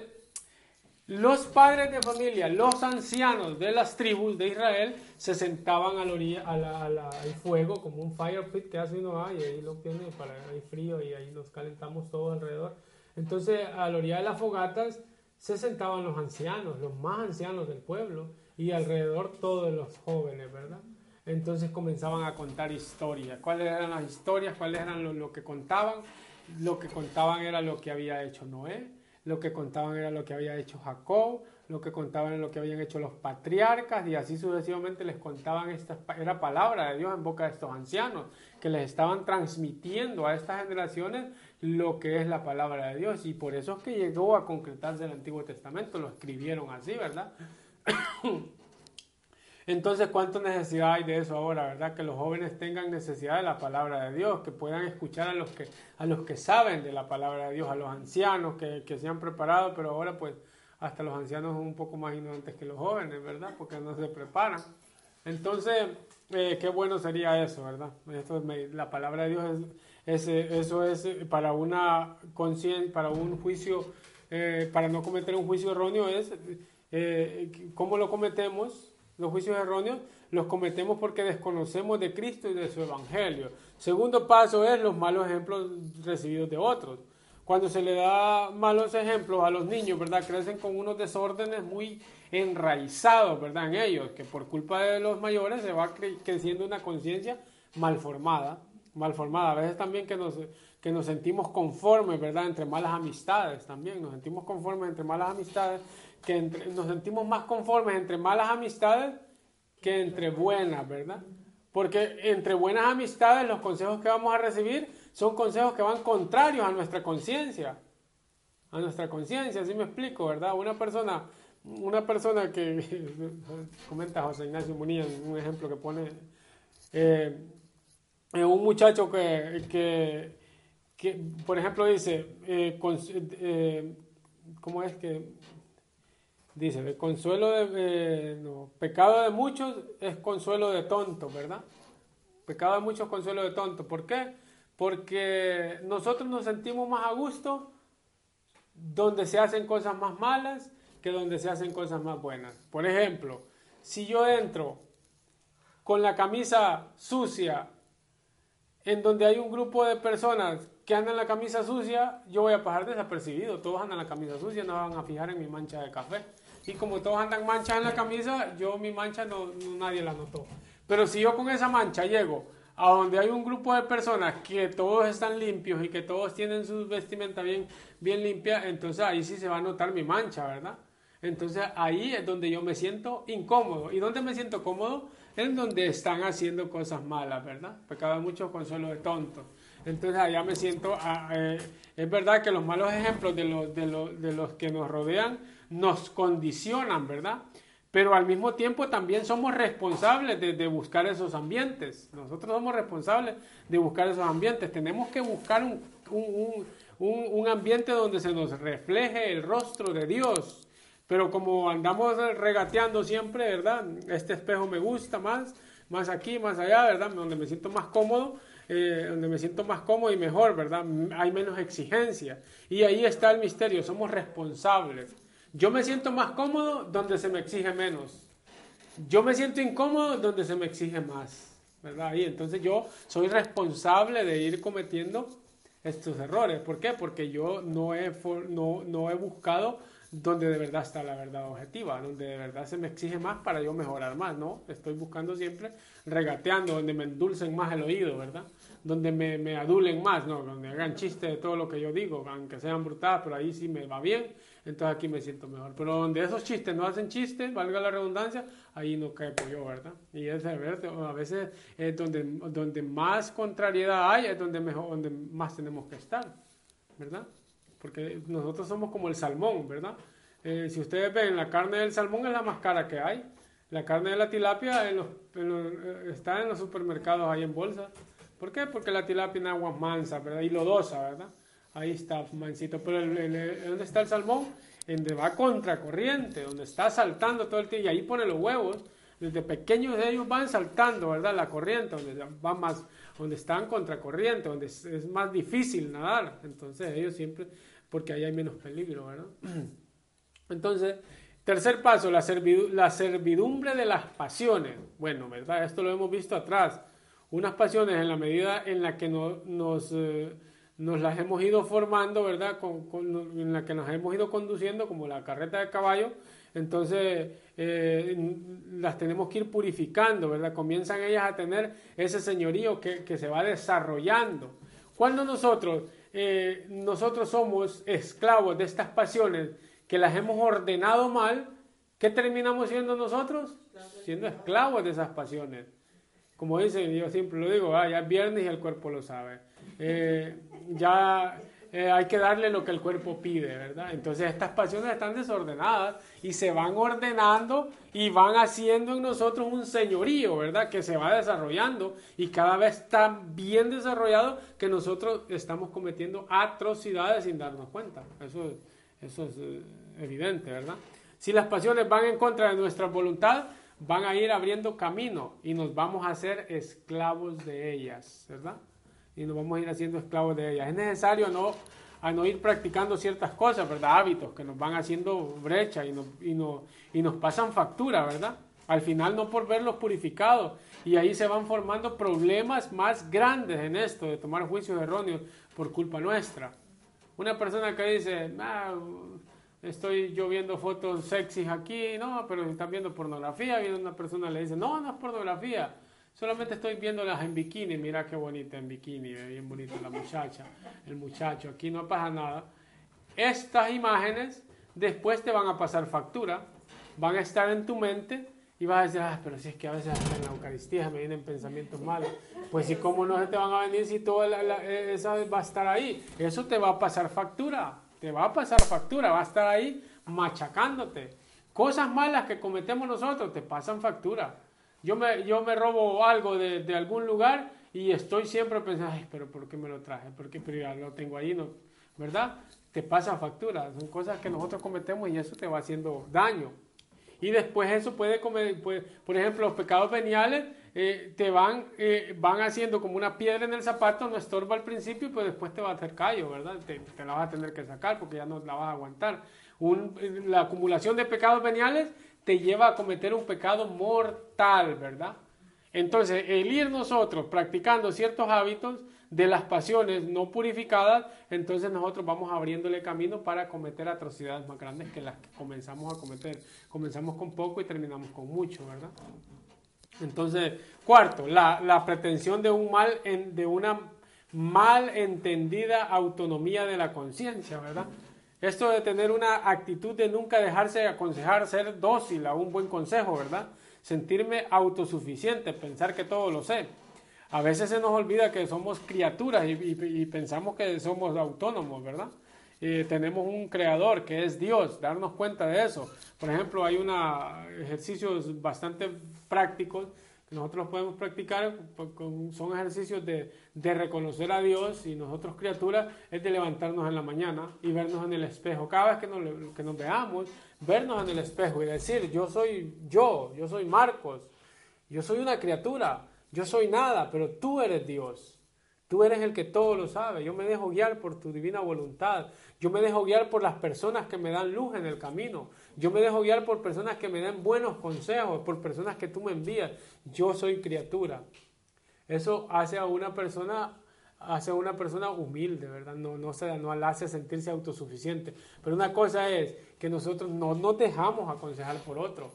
los padres de familia, los ancianos de las tribus de Israel, se sentaban a la orilla, al fuego, como un fire pit que hace uno, y ahí lo tiene para el frío y ahí nos calentamos todos alrededor. Entonces, a la orilla de las fogatas se sentaban los ancianos, los más ancianos del pueblo, y alrededor todos los jóvenes, ¿verdad? Entonces comenzaban a contar historias. ¿Cuáles eran las historias? ¿Cuáles eran lo que contaban? Lo que contaban era lo que había hecho Noé, lo que contaban era lo que había hecho Jacob, lo que contaban era lo que habían hecho los patriarcas y así sucesivamente les contaban esta era palabra de Dios en boca de estos ancianos que les estaban transmitiendo a estas generaciones lo que es la palabra de Dios y por eso es que llegó a concretarse el Antiguo Testamento, lo escribieron así, ¿verdad? Entonces, ¿cuánto necesidad hay de eso ahora, verdad? Que los jóvenes tengan necesidad de la palabra de Dios, que puedan escuchar a los que, a los que saben de la palabra de Dios, a los ancianos que, que se han preparado, pero ahora pues hasta los ancianos son un poco más ignorantes que los jóvenes, ¿verdad? Porque no se preparan. Entonces, eh, qué bueno sería eso, ¿verdad? Esto, la palabra de Dios es, eso es para una para un juicio, eh, para no cometer un juicio erróneo es eh, cómo lo cometemos los juicios erróneos los cometemos porque desconocemos de Cristo y de su Evangelio. Segundo paso es los malos ejemplos recibidos de otros. Cuando se le da malos ejemplos a los niños, ¿verdad? Crecen con unos desórdenes muy enraizados, ¿verdad? En ellos, que por culpa de los mayores se va creciendo una conciencia mal formada, mal formada. A veces también que nos, que nos sentimos conformes, ¿verdad? Entre malas amistades también, nos sentimos conformes entre malas amistades que nos sentimos más conformes entre malas amistades que entre buenas, ¿verdad? Porque entre buenas amistades los consejos que vamos a recibir son consejos que van contrarios a nuestra conciencia. A nuestra conciencia, así me explico, ¿verdad? Una persona, una persona que, comenta José Ignacio Munilla, un ejemplo que pone, eh, un muchacho que, que, por ejemplo, dice, eh, eh, ¿cómo es que Dice, el consuelo de, eh, pecado de muchos es consuelo de tonto, ¿verdad? Pecado de muchos, consuelo de tonto. ¿Por qué? Porque nosotros nos sentimos más a gusto donde se hacen cosas más malas que donde se hacen cosas más buenas. Por ejemplo, si yo entro con la camisa sucia en donde hay un grupo de personas que andan la camisa sucia, yo voy a pasar desapercibido. Todos andan la camisa sucia, no van a fijar en mi mancha de café. Y como todos andan manchas en la camisa, yo mi mancha no, nadie la notó. Pero si yo con esa mancha llego a donde hay un grupo de personas que todos están limpios y que todos tienen su vestimenta bien, bien limpia, entonces ahí sí se va a notar mi mancha, ¿verdad? Entonces ahí es donde yo me siento incómodo. ¿Y dónde me siento cómodo? En donde están haciendo cosas malas, ¿verdad? Pecado mucho consuelo de tontos. Entonces allá me siento, ah, eh, es verdad que los malos ejemplos de los, de, los, de los que nos rodean nos condicionan, ¿verdad? Pero al mismo tiempo también somos responsables de, buscar esos ambientes. Nosotros somos responsables de buscar esos ambientes. Tenemos que buscar un, un ambiente donde se nos refleje el rostro de Dios. Pero como andamos regateando siempre, ¿verdad? Este espejo me gusta más, más aquí, más allá, ¿verdad? Donde me siento más cómodo, eh, donde me siento más cómodo y mejor, ¿verdad? Hay menos exigencia. Y ahí está el misterio, somos responsables. Yo me siento más cómodo donde se me exige menos. yo me siento incómodo donde se me exige más, ¿verdad? Y entonces yo soy responsable de ir cometiendo estos errores. ¿Por qué? Porque yo no he, no, no he buscado donde de verdad está la verdad objetiva, donde de verdad se me exige más para yo mejorar más, ¿no? Estoy buscando siempre regateando, donde me endulcen más el oído, ¿verdad? Donde me, me adulen más, ¿no? Donde hagan chistes de todo lo que yo digo, aunque sean brutales, pero ahí sí me va bien, entonces aquí me siento mejor. Pero donde esos chistes no hacen chistes, valga la redundancia, ahí no cae yo, ¿verdad? Y es a veces es donde, donde más contrariedad hay, es donde, mejor, donde más tenemos que estar, ¿verdad? Porque nosotros somos como el salmón, ¿verdad? Eh, si ustedes ven, la carne del salmón es la más cara que hay. La carne de la tilapia eh, está en los supermercados ahí en bolsa. ¿Por qué? Porque la tilapia tiene aguas mansas, ¿verdad? Y lodosa, ¿verdad? Ahí está mansito. Pero ¿dónde está el salmón? En donde va contracorriente, donde está saltando todo el tiempo. Y ahí pone los huevos. Desde pequeños ellos van saltando, ¿verdad? La corriente, donde van más, donde están contracorriente, donde es, es más difícil nadar. Entonces ellos siempre porque ahí hay menos peligro, ¿verdad? Entonces, tercer paso, la, servidumbre de las pasiones. Bueno, ¿verdad? Esto lo hemos visto atrás. Unas pasiones en la medida en la que nos, eh, nos las hemos ido formando, ¿verdad? en la que nos hemos ido conduciendo, como la carreta de caballo, entonces eh, las tenemos que ir purificando, ¿verdad? Comienzan ellas a tener ese señorío que, que se va desarrollando. Cuando nosotros eh, nosotros somos esclavos de estas pasiones que las hemos ordenado mal, ¿qué terminamos siendo nosotros? Siendo esclavos de esas pasiones. Como dicen, yo siempre lo digo, ah, ya es viernes y el cuerpo lo sabe. Eh, ya eh, hay que darle lo que el cuerpo pide, ¿verdad? Entonces estas pasiones están desordenadas y se van ordenando y van haciendo en nosotros un señorío, ¿verdad? Que se va desarrollando y cada vez está bien desarrollado que nosotros estamos cometiendo atrocidades sin darnos cuenta. Eso, eso es eh, evidente, ¿verdad? Si las pasiones van en contra de nuestra voluntad, van a ir abriendo camino y nos vamos a hacer esclavos de ellas, ¿verdad? Y nos vamos a ir haciendo esclavos de ellas. Es necesario no, a no ir practicando ciertas cosas, ¿verdad? Hábitos que nos van haciendo brecha y nos, y, y nos pasan factura, ¿verdad? Al final no por verlos purificados. Y ahí se van formando problemas más grandes en esto de tomar juicios erróneos por culpa nuestra. Una persona que dice, ah, estoy yo viendo fotos sexys aquí, no, pero están viendo pornografía, viene una persona le dice, no, no es pornografía Solamente estoy viéndolas en bikini. Mira qué bonita en bikini, bien bonita la muchacha, el muchacho. Aquí no pasa nada. Estas imágenes después te van a pasar factura, van a estar en tu mente y vas a decir, ah, pero si es que a veces en la Eucaristía me vienen pensamientos malos. Pues si cómo no se te van a venir si toda la, esa va a estar ahí. Eso te va a pasar factura, te va a pasar factura, va a estar ahí machacándote. Cosas malas que cometemos nosotros te pasan factura. Yo me, yo me robo algo de, de algún lugar y estoy siempre pensando, ay, pero ¿por qué me lo traje? ¿Por qué pero ya lo tengo ahí? No, ¿Verdad? Te pasa factura. Son cosas que nosotros cometemos y eso te va haciendo daño. Y después eso puede comer, puede, por ejemplo, los pecados veniales eh, te van, eh, van haciendo como una piedra en el zapato, no estorba al principio, pues después te va a hacer callo, ¿verdad? Te, te, la vas a tener que sacar porque ya no la vas a aguantar. Un, la acumulación de pecados veniales te lleva a cometer un pecado mortal, ¿verdad? Entonces, el ir nosotros practicando ciertos hábitos de las pasiones no purificadas, entonces nosotros vamos abriéndole camino para cometer atrocidades más grandes que las que comenzamos a cometer. Comenzamos con poco y terminamos con mucho, ¿verdad? Entonces, cuarto, la, pretensión de un mal, de una mal entendida autonomía de la conciencia, ¿verdad? Esto de tener una actitud de nunca dejarse aconsejar, ser dócil a un buen consejo, ¿verdad? Sentirme autosuficiente, pensar que todo lo sé. A veces se nos olvida que somos criaturas y, pensamos que somos autónomos, ¿verdad? Eh, tenemos un creador que es Dios, darnos cuenta de eso. Por ejemplo, hay unos ejercicios bastante prácticos nosotros podemos practicar, son ejercicios de, de, reconocer a Dios y nosotros criaturas, es de levantarnos en la mañana y vernos en el espejo. Cada vez que nos, que nos veamos, vernos en el espejo y decir, yo soy yo, yo soy Marcos, yo soy una criatura, yo soy nada, pero tú eres Dios. Tú eres el que todo lo sabe. Yo me dejo guiar por tu divina voluntad. Yo me dejo guiar por las personas que me dan luz en el camino. Yo me dejo guiar por personas que me den buenos consejos, por personas que tú me envías. Yo soy criatura. Eso hace a una persona hace a una persona humilde, ¿verdad? No, no, se, no la hace sentirse autosuficiente. Pero una cosa es que nosotros no nos dejamos aconsejar por otro.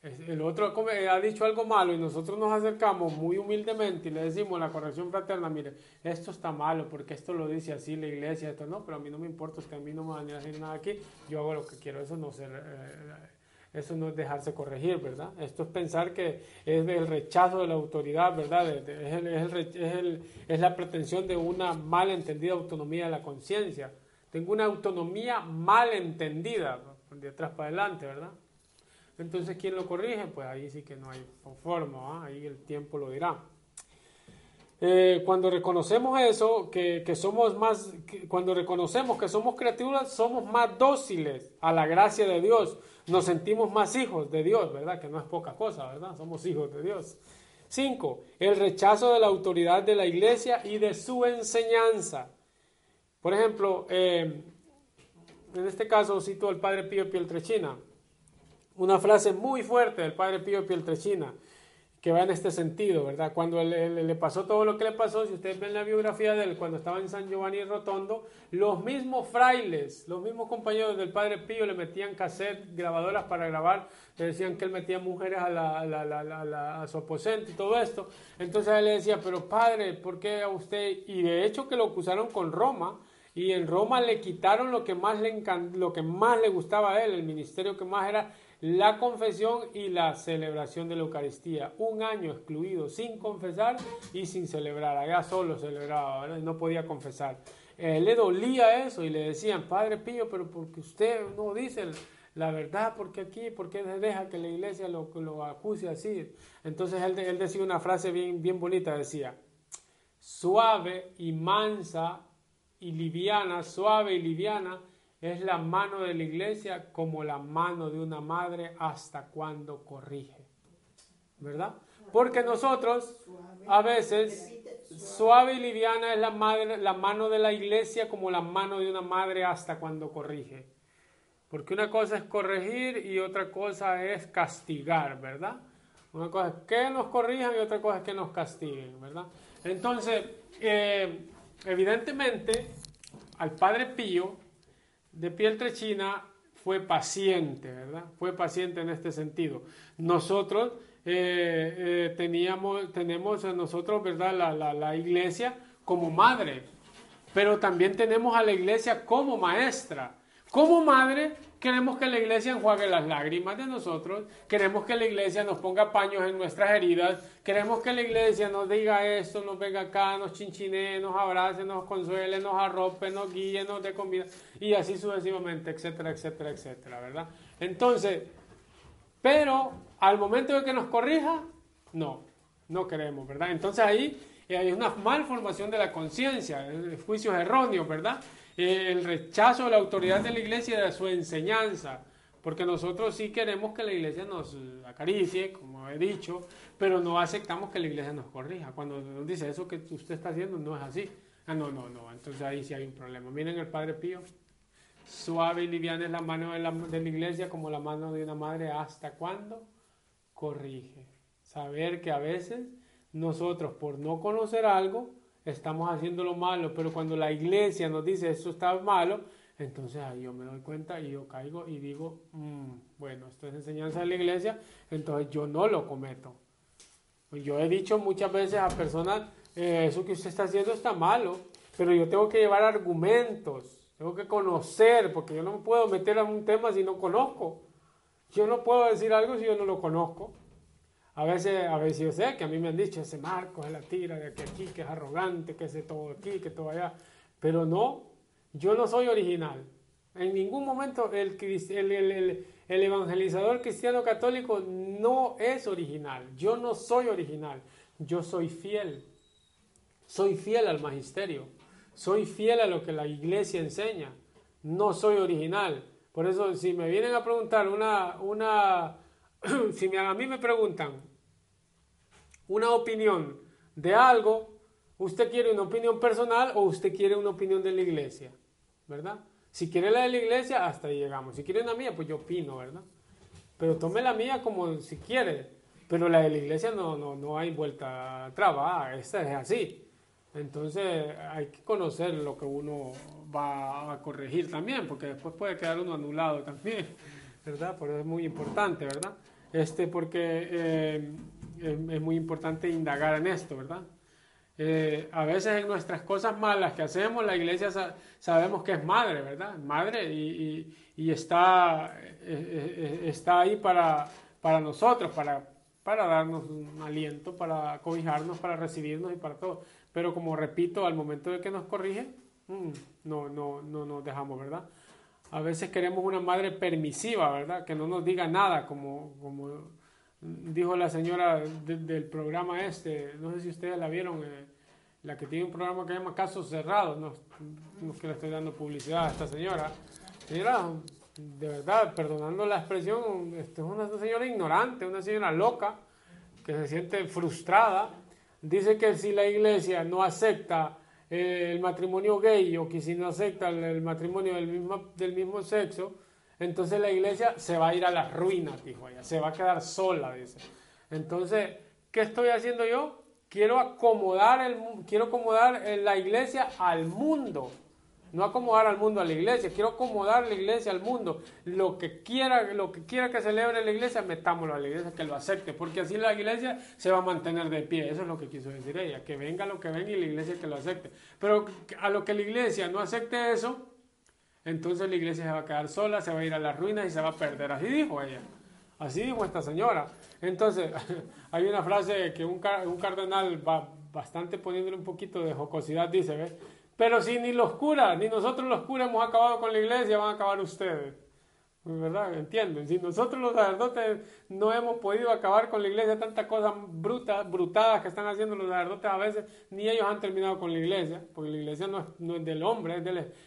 El otro ha dicho algo malo y nosotros nos acercamos muy humildemente y le decimos la corrección fraterna, mire, esto está malo porque esto lo dice así la iglesia, esto no, pero a mí no me importa, es que a mí no me van a decir nada aquí, yo hago lo que quiero, eso no, ser, eh, eso no es dejarse corregir, ¿verdad? Esto es pensar que es el rechazo de la autoridad, ¿verdad? Es, es, el, es la pretensión de una mal entendida autonomía de la conciencia. Tengo una autonomía mal entendida, de atrás para adelante, ¿verdad? Entonces, ¿quién lo corrige? Pues ahí sí que no hay forma, ¿ah? ahí el tiempo lo dirá. Eh, cuando reconocemos eso, que, somos más, cuando reconocemos que somos criaturas, somos más dóciles a la gracia de Dios, nos sentimos más hijos de Dios, ¿verdad? Que no es poca cosa, ¿verdad? Somos hijos de Dios. Cinco, el rechazo de la autoridad de la iglesia y de su enseñanza. Por ejemplo, eh, en este caso cito al padre Pío Pieltrechina una frase muy fuerte del padre Pío Pieltrechina, que va en este sentido, ¿verdad? Cuando le, pasó todo lo que le pasó, si ustedes ven la biografía de él, cuando estaba en San Giovanni Rotondo, los mismos frailes, los mismos compañeros del padre Pío le metían cassette, grabadoras para grabar, le decían que él metía mujeres a, a su aposento y todo esto. Entonces él le decía, pero padre, ¿por qué a usted? Y de hecho que lo acusaron con Roma, y en Roma le quitaron lo que más le, lo que más le gustaba a él, el ministerio que más era la confesión y la celebración de la Eucaristía. Un año excluido sin confesar y sin celebrar. Allá solo celebraba, no podía confesar. Eh, le dolía eso y le decían, Padre Pío, pero porque usted no dice la verdad, porque aquí, porque deja que la iglesia lo, lo acuse así. Entonces él, él decía una frase bien, bien bonita, decía, suave y mansa y liviana, suave y liviana es la mano de la iglesia como la mano de una madre hasta cuando corrige. ¿Verdad? Porque nosotros a veces suave y liviana es la, mano de la iglesia como la mano de una madre hasta cuando corrige. Porque una cosa es corregir y otra cosa es castigar, ¿verdad? Una cosa es que nos corrijan y otra cosa es que nos castiguen, ¿verdad? Entonces, eh, evidentemente, al Padre Pío de Pietrechina fue paciente, ¿verdad? Fue paciente en este sentido. Nosotros eh, eh, teníamos, tenemos a nosotros, ¿verdad? La, la, la iglesia como madre, pero también tenemos a la iglesia como maestra. Como madre, queremos que la iglesia enjuague las lágrimas de nosotros, queremos que la iglesia nos ponga paños en nuestras heridas, queremos que la iglesia nos diga esto, nos venga acá, nos chinchine, nos abrace, nos consuele, nos arrope, nos guíe, nos dé comida, y así sucesivamente, etcétera, etcétera, etcétera, ¿verdad? Entonces, pero al momento de que nos corrija, no, no queremos, ¿verdad? Entonces ahí hay una malformación de la conciencia, juicios erróneos, ¿verdad? El rechazo de la autoridad de la iglesia y de su enseñanza, porque nosotros sí queremos que la iglesia nos acaricie, como he dicho, pero no aceptamos que la iglesia nos corrija. Cuando nos dice eso que usted está haciendo no es así. Ah, no, no, no, entonces ahí sí hay un problema. Miren el Padre Pío, suave y liviana es la mano de la, de la iglesia como la mano de una madre, ¿hasta cuándo? Corrige. Saber que a veces nosotros por no conocer algo, estamos haciendo lo malo, pero cuando la iglesia nos dice esto está malo, entonces ahí yo me doy cuenta y yo caigo y digo, mm, bueno, esto es enseñanza de la iglesia, entonces yo no lo cometo. Yo he dicho muchas veces a personas, eh, eso que usted está haciendo está malo, pero yo tengo que llevar argumentos, tengo que conocer, porque yo no me puedo meter a un tema si no conozco. Yo no puedo decir algo si yo no lo conozco. A veces, a veces yo sé que a mí me han dicho, ese Marcos es la tira de que aquí, que es arrogante, que es todo aquí, que todo allá. Pero no, yo no soy original. En ningún momento el, evangelizador cristiano católico no es original. Yo no soy original. Yo soy fiel. Soy fiel al magisterio. Soy fiel a lo que la iglesia enseña. No soy original. Por eso, si me vienen a preguntar una, una si a mí me preguntan una opinión de algo, ¿Usted quiere una opinión personal o usted quiere una opinión de la iglesia? ¿Verdad? Si quiere la de la iglesia, hasta ahí llegamos. Si quiere una mía, pues yo opino, ¿verdad? Pero tome la mía como si quiere. Pero la de la iglesia no, no, no hay vuelta atrás, va, esta es así. Entonces hay que conocer lo que uno va a corregir también, porque después puede quedar uno anulado también, ¿verdad? Por eso es muy importante, ¿verdad? Este, porque eh, es, muy importante indagar en esto, ¿verdad? Eh, a veces en nuestras cosas malas que hacemos, la iglesia sabemos que es madre, ¿verdad? Madre y, y, está, eh, está ahí para, para nosotros, para, para darnos un aliento, para cobijarnos, para recibirnos y para todo. Pero como repito, al momento de que nos corrige, mm, no, no, no nos dejamos, ¿verdad? A veces queremos una madre permisiva, ¿verdad? Que no nos diga nada, como, como dijo la señora del programa este, no sé si ustedes la vieron, eh, la que tiene un programa que se llama Casos Cerrados, no, no es que le estoy dando publicidad a esta señora. Señora, de verdad, perdonando la expresión, es una señora ignorante, una señora loca, que se siente frustrada. Dice que si la iglesia no acepta eh, el matrimonio gay o que si no acepta el, matrimonio del mismo, del mismo sexo, entonces la iglesia se va a ir a la ruina, dijo ella, se va a quedar sola, dice. Entonces, ¿qué estoy haciendo yo? Quiero acomodar, el, quiero acomodar la iglesia al mundo. No acomodar al mundo a la iglesia, quiero acomodar la iglesia al mundo. Lo que quiera, lo que quiera que celebre la iglesia, metámoslo a la iglesia, que lo acepte, porque así la iglesia se va a mantener de pie. Eso es lo que quiso decir ella, que venga lo que venga y la iglesia que lo acepte. Pero a lo que la iglesia no acepte eso, entonces la iglesia se va a quedar sola, se va a ir a las ruinas y se va a perder. Así dijo ella. Así dijo esta señora. Entonces, hay una frase que un, cardenal va bastante poniéndole un poquito de jocosidad, dice, ¿ves? Pero si ni los curas, ni nosotros los curas hemos acabado con la iglesia, van a acabar ustedes. ¿Verdad? ¿Entienden? Si nosotros los sacerdotes no hemos podido acabar con la iglesia, tantas cosas brutas, brutadas que están haciendo los sacerdotes a veces, ni ellos han terminado con la iglesia, porque la iglesia no es, del hombre, es,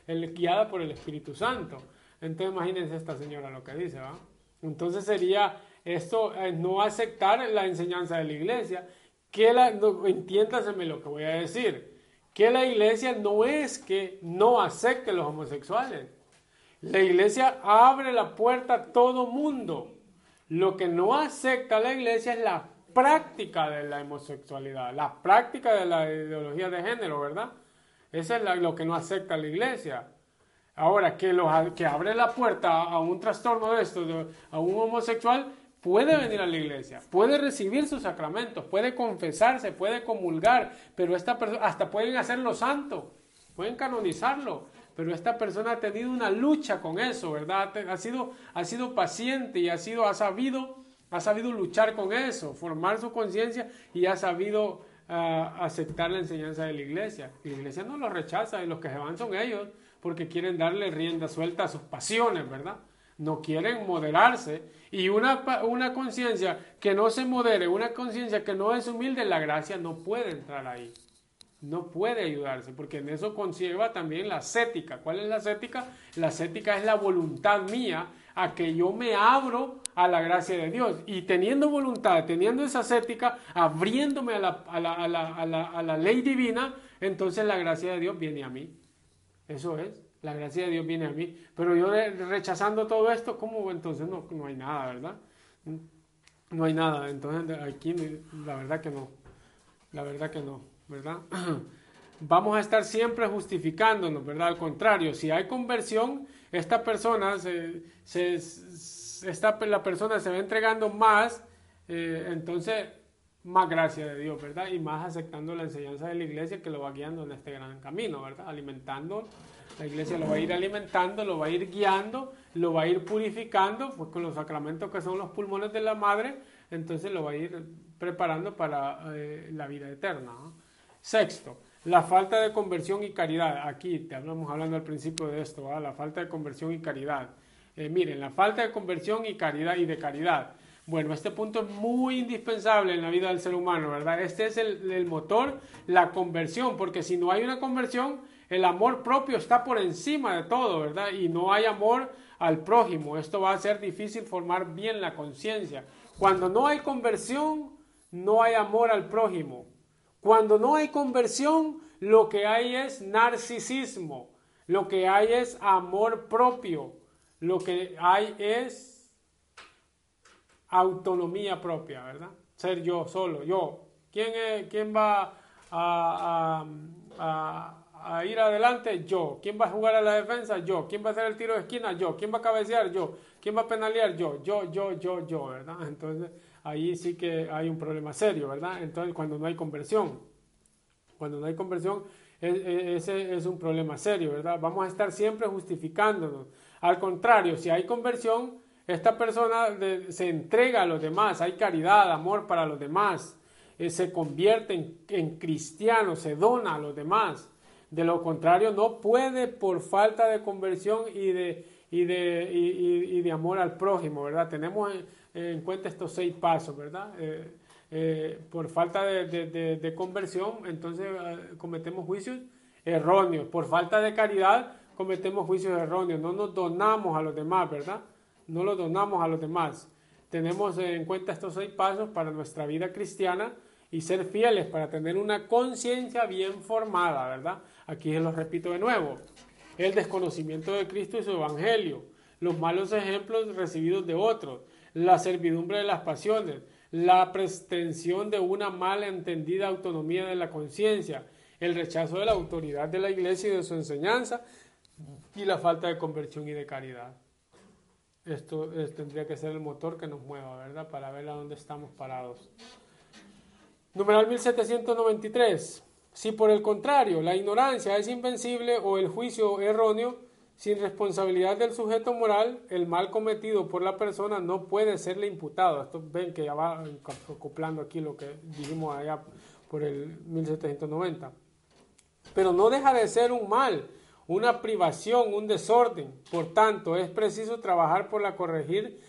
del, guiada por el Espíritu Santo. Entonces imagínense esta señora lo que dice, ¿va? Entonces sería esto, eh, no aceptar la enseñanza de la iglesia, que la, entiéndaseme lo que voy a decir que la iglesia no es que no acepte los homosexuales. La iglesia abre la puerta a todo mundo. Lo que no acepta la iglesia es la práctica de la homosexualidad, la práctica de la ideología de género, ¿verdad? Eso es lo que no acepta la iglesia. Ahora, que, que abre la puerta a un trastorno de esto, a un homosexual, puede venir a la iglesia, puede recibir sus sacramentos, puede confesarse, puede comulgar, pero esta persona, hasta pueden hacerlo santo, pueden canonizarlo, pero esta persona ha tenido una lucha con eso, ¿verdad? Ha sido, ha sido paciente y ha, sido, ha, sabido, ha sabido luchar con eso, formar su conciencia y ha sabido ah, aceptar la enseñanza de la iglesia. la iglesia no lo rechaza y los que se van son ellos porque quieren darle rienda suelta a sus pasiones, ¿verdad? No quieren moderarse y una, una conciencia que no se modere, una conciencia que no es humilde, la gracia no puede entrar ahí. No puede ayudarse, porque en eso conlleva también la ascética. ¿Cuál es la ascética? La ascética es la voluntad mía a que yo me abro a la gracia de Dios. Y teniendo voluntad, teniendo esa ascética, abriéndome a la, a la, a la, a la ley divina, entonces la gracia de Dios viene a mí. Eso es. La gracia de Dios viene a mí. Pero yo rechazando todo esto, ¿cómo entonces no, no hay nada, verdad? No hay nada. Entonces aquí la verdad que no. La verdad que no, Vamos a estar siempre justificándonos, ¿verdad? Al contrario, si hay conversión, esta persona se, la persona se va entregando más, eh, entonces más gracia de Dios, ¿verdad? Y más aceptando la enseñanza de la iglesia que lo va guiando en este gran camino, ¿verdad? Alimentando la iglesia lo va a ir alimentando, lo va a ir guiando, lo va a ir purificando, pues con los sacramentos que son los pulmones de la madre, entonces lo va a ir preparando para eh, la vida eterna. Sexto, la falta de conversión y caridad. Aquí te hablamos hablando al principio de esto, la falta de conversión y caridad. Eh, miren, la falta de conversión y caridad y de caridad. Bueno, este punto es muy indispensable en la vida del ser humano, ¿verdad? Este es el, el motor, la conversión, porque si no hay una conversión, el amor propio está por encima de todo, ¿verdad? Y no hay amor al prójimo. Esto va a ser difícil formar bien la conciencia. Cuando no hay conversión, no hay amor al prójimo. Cuando no hay conversión, lo que hay es narcisismo, lo que hay es amor propio, lo que hay es autonomía propia, ¿verdad? Ser yo solo, yo. ¿Quién, es, quién va a, a, ir adelante? Yo. ¿Quién va a jugar a la defensa? Yo. ¿Quién va a hacer el tiro de esquina? Yo. ¿Quién va a cabecear? Yo. ¿Quién va a penalear? Yo. Yo, yo, yo, yo, ¿verdad? Entonces ahí sí que hay un problema serio, ¿verdad? Entonces cuando no hay conversión, cuando no hay conversión, ese es un problema serio, ¿verdad? Vamos a estar siempre justificándonos. Al contrario, si hay conversión, esta persona se entrega a los demás, hay caridad, amor para los demás, eh, se convierte en, cristiano, se dona a los demás. De lo contrario, no puede por falta de conversión y de, y de, y, de amor al prójimo, ¿verdad? Tenemos en, cuenta estos seis pasos, ¿verdad? Eh, eh, por falta de, de conversión, entonces cometemos juicios erróneos. Por falta de caridad, cometemos juicios erróneos. No nos donamos a los demás, ¿verdad? No los donamos a los demás. Tenemos en cuenta estos seis pasos para nuestra vida cristiana y ser fieles para tener una conciencia bien formada, ¿verdad? Aquí los repito de nuevo. El desconocimiento de Cristo y su Evangelio, los malos ejemplos recibidos de otros, la servidumbre de las pasiones, la pretensión de una mal entendida autonomía de la conciencia, el rechazo de la autoridad de la iglesia y de su enseñanza y la falta de conversión y de caridad. Esto tendría que ser el motor que nos mueva, ¿verdad? Para ver a dónde estamos parados. Numeral 1793. Si por el contrario la ignorancia es invencible o el juicio erróneo, sin responsabilidad del sujeto moral, el mal cometido por la persona no puede serle imputado. Esto ven que ya va acoplando aquí lo que dijimos allá por el 1790. Pero no deja de ser un mal, una privación, un desorden. Por tanto, es preciso trabajar por, la corregir,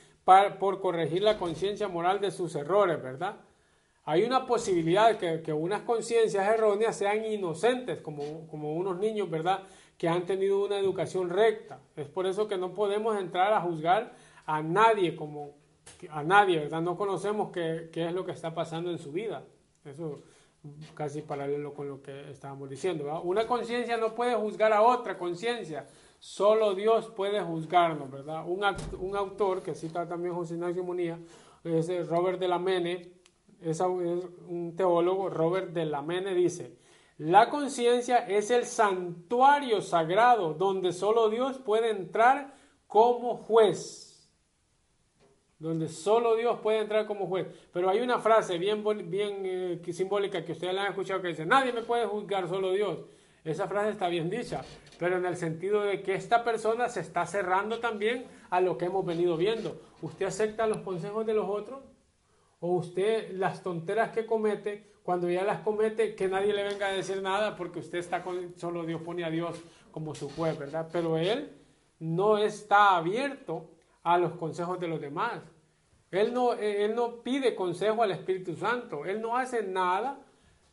por corregir la conciencia moral de sus errores, ¿verdad? Hay una posibilidad de que, unas conciencias erróneas sean inocentes, como unos niños, ¿verdad? Que han tenido una educación recta. Es por eso que no podemos entrar a juzgar a nadie como a nadie, ¿verdad? No conocemos qué, qué es lo que está pasando en su vida. Eso casi paralelo con lo que estábamos diciendo. Una conciencia no puede juzgar a otra conciencia, solo Dios puede juzgarnos, ¿verdad? Un, un autor que cita también José Ignacio Munía es Robert de la Mene, es un teólogo, Robert de la Mene, dice, la conciencia es el santuario sagrado donde solo Dios puede entrar como juez donde solo Dios puede entrar como juez. Pero hay una frase bien, bien eh, simbólica que ustedes la han escuchado que dice, nadie me puede juzgar, solo Dios. Esa frase está bien dicha, pero en el sentido de que esta persona se está cerrando también a lo que hemos venido viendo. ¿Usted acepta los consejos de los otros? ¿O usted las tonteras que comete, cuando ya las comete, que nadie le venga a decir nada porque usted está con, solo Dios pone a Dios como su juez, ¿verdad? Pero él no está abierto a los consejos de los demás. Él no, él no pide consejo al Espíritu Santo. Él no hace nada,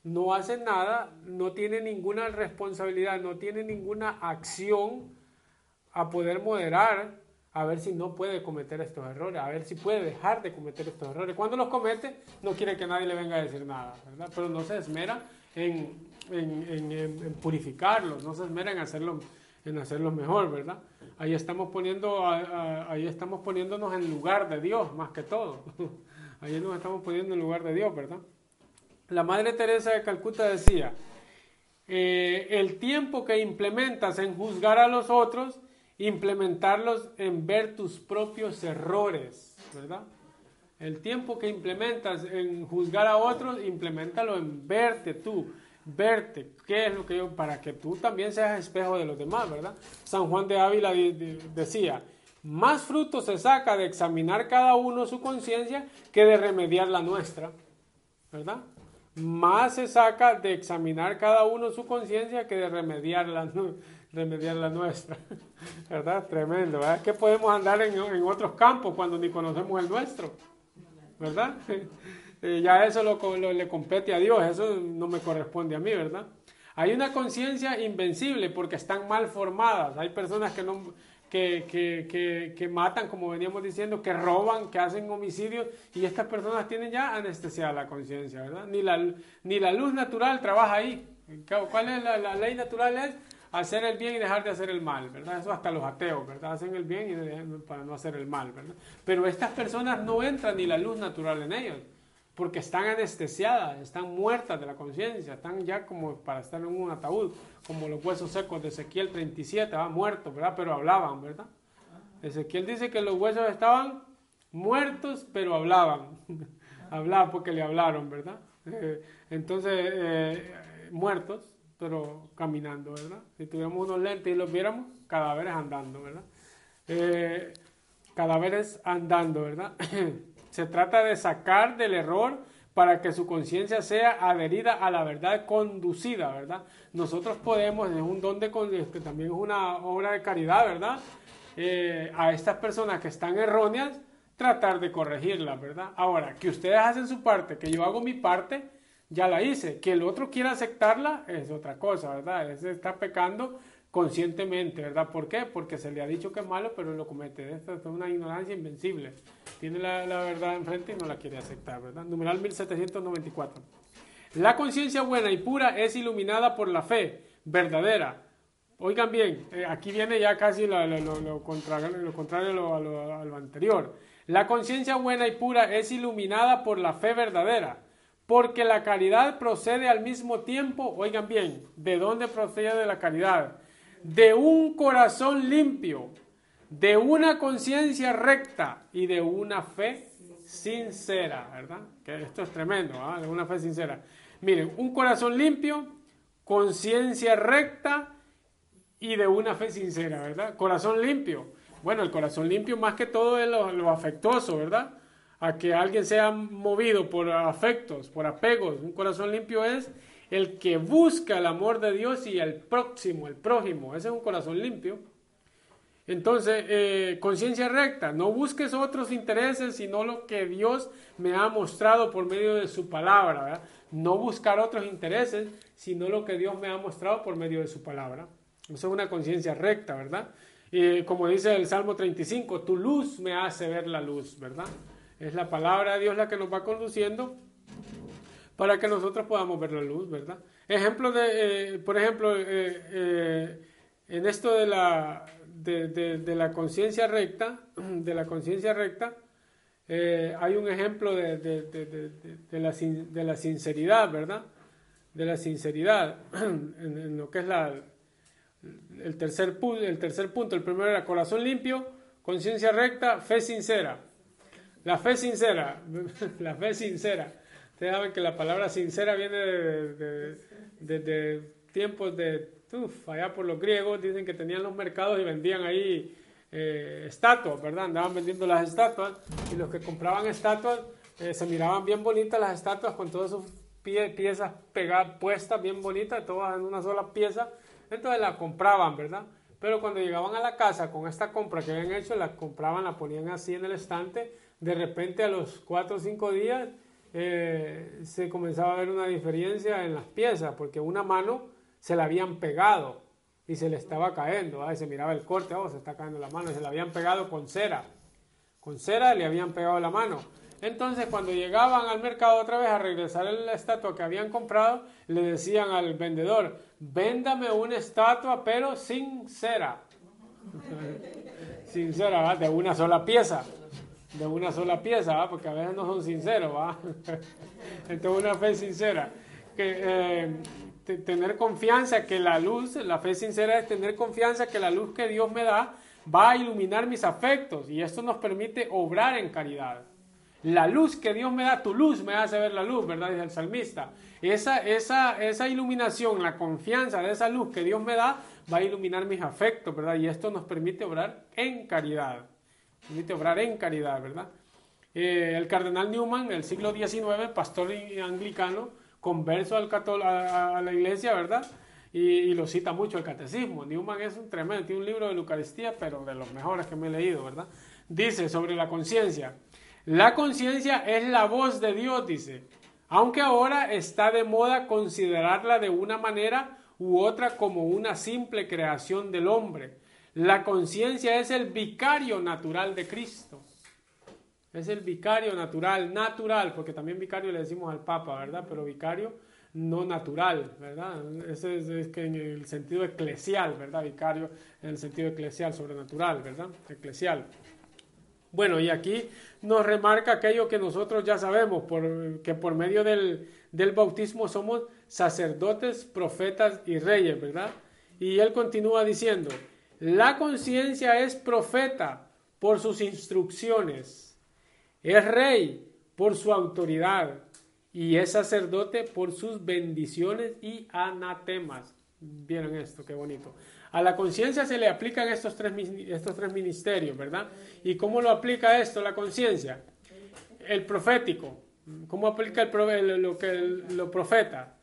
no hace nada, no tiene ninguna responsabilidad, no tiene ninguna acción a poder moderar, a ver si no puede cometer estos errores, a ver si puede dejar de cometer estos errores. Cuando los comete, no quiere que nadie le venga a decir nada, ¿verdad? Pero no se esmera en, en, en purificarlos, no se esmera en hacerlo, en hacerlo mejor, ¿verdad? ahí estamos poniendo, ahí estamos poniéndonos en lugar de Dios más que todo. Ahí nos estamos poniendo en lugar de Dios, ¿verdad? La Madre Teresa de Calcuta decía, eh, el tiempo que implementas en juzgar a los otros, implementarlos en ver tus propios errores, ¿verdad? El tiempo que implementas en juzgar a otros, implementalo en verte tú, verte, qué es lo que yo, para que tú también seas espejo de los demás, ¿verdad? San Juan de Ávila decía, más fruto se saca de examinar cada uno su conciencia que de remediar la nuestra, ¿verdad? Más se saca de examinar cada uno su conciencia que de remediar la, remediar la nuestra, ¿verdad? Tremendo, ¿verdad? Que podemos andar en, en otros campos cuando ni conocemos el nuestro, ¿verdad? Eh, ya eso lo, le compete a Dios, eso no me corresponde a mí, ¿verdad? Hay una conciencia invencible porque están mal formadas. Hay personas que no, que, que, que, que, matan, como veníamos diciendo, que roban, que hacen homicidios, y estas personas tienen ya anestesiada la conciencia, ¿verdad? Ni la, ni la luz natural trabaja ahí. ¿Cuál es la, la, ley natural? Es hacer el bien y dejar de hacer el mal, ¿verdad? Eso hasta los ateos, ¿verdad? Hacen el bien y para no hacer el mal, ¿verdad? Pero estas personas no entran ni la luz natural en ellos porque están anestesiadas, están muertas de la conciencia, están ya como para estar en un ataúd, como los huesos secos de Ezequiel 37, va muertos, ¿verdad? Pero hablaban, ¿verdad? Ezequiel dice que los huesos estaban muertos, pero hablaban. hablaban porque le hablaron, ¿verdad? Eh, entonces, eh, muertos, pero caminando, ¿verdad? Si tuviéramos unos lentes y los viéramos, cadáveres andando, ¿verdad? Eh, cadáveres andando, ¿verdad? Se trata de sacar del error para que su conciencia sea adherida a la verdad conducida, ¿verdad? Nosotros podemos, es un don de, este, también es una obra de caridad, ¿verdad? Eh, a estas personas que están erróneas, tratar de corregirlas, ¿verdad? Ahora, que ustedes hacen su parte, que yo hago mi parte, ya la hice. Que el otro quiera aceptarla es otra cosa, ¿verdad? Ese está pecando conscientemente, ¿verdad? ¿Por qué? Porque se le ha dicho que es malo, pero lo comete. Esta es una ignorancia invencible. Tiene la, la verdad enfrente y no la quiere aceptar, ¿verdad? Numeral 1794. La conciencia buena y pura es iluminada por la fe verdadera. Oigan bien, eh, aquí viene ya casi lo, lo, contrario, lo contrario a lo anterior. La conciencia buena y pura es iluminada por la fe verdadera, porque la caridad procede al mismo tiempo, oigan bien, ¿de dónde procede la caridad? de un corazón limpio, de una conciencia recta y de una fe sincera, ¿verdad? Esto es tremendo, ¿ah? de una fe sincera. Miren, un corazón limpio, conciencia recta y de una fe sincera, ¿verdad? Corazón limpio. Bueno, el corazón limpio más que todo es lo afectuoso, ¿verdad? A que alguien sea movido por afectos, por apegos. Un corazón limpio es el que busca el amor de Dios y el próximo, el prójimo. Ese es un corazón limpio. Entonces, eh, conciencia recta, no busques otros intereses, sino lo que Dios me ha mostrado por medio de su palabra. No buscar otros intereses, sino lo que Dios me ha mostrado por medio de su palabra. Eso es una conciencia recta, ¿verdad? Y como dice el Salmo 35, tu luz me hace ver la luz, ¿verdad? Es la palabra de Dios la que nos va conduciendo para que nosotros podamos ver la luz, ¿verdad? Ejemplo de, eh, por ejemplo, eh, eh, en esto de la, de, la conciencia recta, de la conciencia recta, hay un ejemplo de, la, de la sinceridad, ¿verdad? De la sinceridad, en, lo que es el, tercer, el tercer punto. El primero era corazón limpio, conciencia recta, fe sincera. La fe sincera, la fe sincera. Ustedes saben que la palabra sincera viene de, tiempos de, uf, allá por los griegos, dicen que tenían los mercados y vendían ahí eh, estatuas, ¿verdad? Andaban vendiendo las estatuas y los que compraban estatuas eh, se miraban bien bonitas las estatuas con todas sus piezas pegadas, puestas bien bonitas, todas en una sola pieza, entonces la compraban, ¿verdad? Pero cuando llegaban a la casa con esta compra que habían hecho, la compraban, la ponían así en el estante, de repente a los cuatro o cinco días eh, se comenzaba a ver una diferencia en las piezas, porque una mano se la habían pegado y se le estaba cayendo, se miraba el corte, oh, se está cayendo la mano, se la habían pegado con cera, con cera le habían pegado la mano. Entonces cuando llegaban al mercado otra vez a regresar la estatua que habían comprado, le decían al vendedor, véndame una estatua pero sin cera, sin cera, de una sola pieza de una sola pieza, porque a veces no son sinceros, ¿va? Entonces una fe sincera. Que, eh, tener confianza que la luz, la fe sincera es tener confianza que la luz que Dios me da va a iluminar mis afectos y esto nos permite obrar en caridad. La luz que Dios me da, tu luz me hace ver la luz, ¿verdad? Dice el salmista. Esa, esa, esa iluminación, la confianza de esa luz que Dios me da, va a iluminar mis afectos, ¿verdad? Y esto nos permite obrar en caridad permite obrar en caridad, ¿verdad? Eh, el cardenal Newman, del siglo XIX, pastor anglicano, converso al a, la iglesia, ¿verdad? Y, lo cita mucho el catecismo. Newman es un tremendo, tiene un libro de Eucaristía, pero de los mejores que me he leído, ¿verdad? Dice sobre la conciencia. La conciencia es la voz de Dios, dice, aunque ahora está de moda considerarla de una manera u otra como una simple creación del hombre La conciencia es el vicario natural de Cristo. Es el vicario natural, natural, porque también vicario le decimos al Papa, ¿verdad? Pero vicario no natural, ¿verdad? Ese es, que en el sentido eclesial, ¿verdad? Vicario en el sentido eclesial, sobrenatural, ¿verdad? Eclesial. Bueno, y aquí nos remarca aquello que nosotros ya sabemos, que por medio del, del bautismo somos sacerdotes, profetas y reyes, ¿verdad? Y él continúa diciendo, la conciencia es profeta por sus instrucciones, es rey por su autoridad y es sacerdote por sus bendiciones y anatemas. Vieron esto, qué bonito. A la conciencia se le aplican estos tres, estos tres ministerios, ¿verdad? ¿Y cómo lo aplica esto la conciencia? El profético. ¿Cómo aplica el, lo que lo profeta?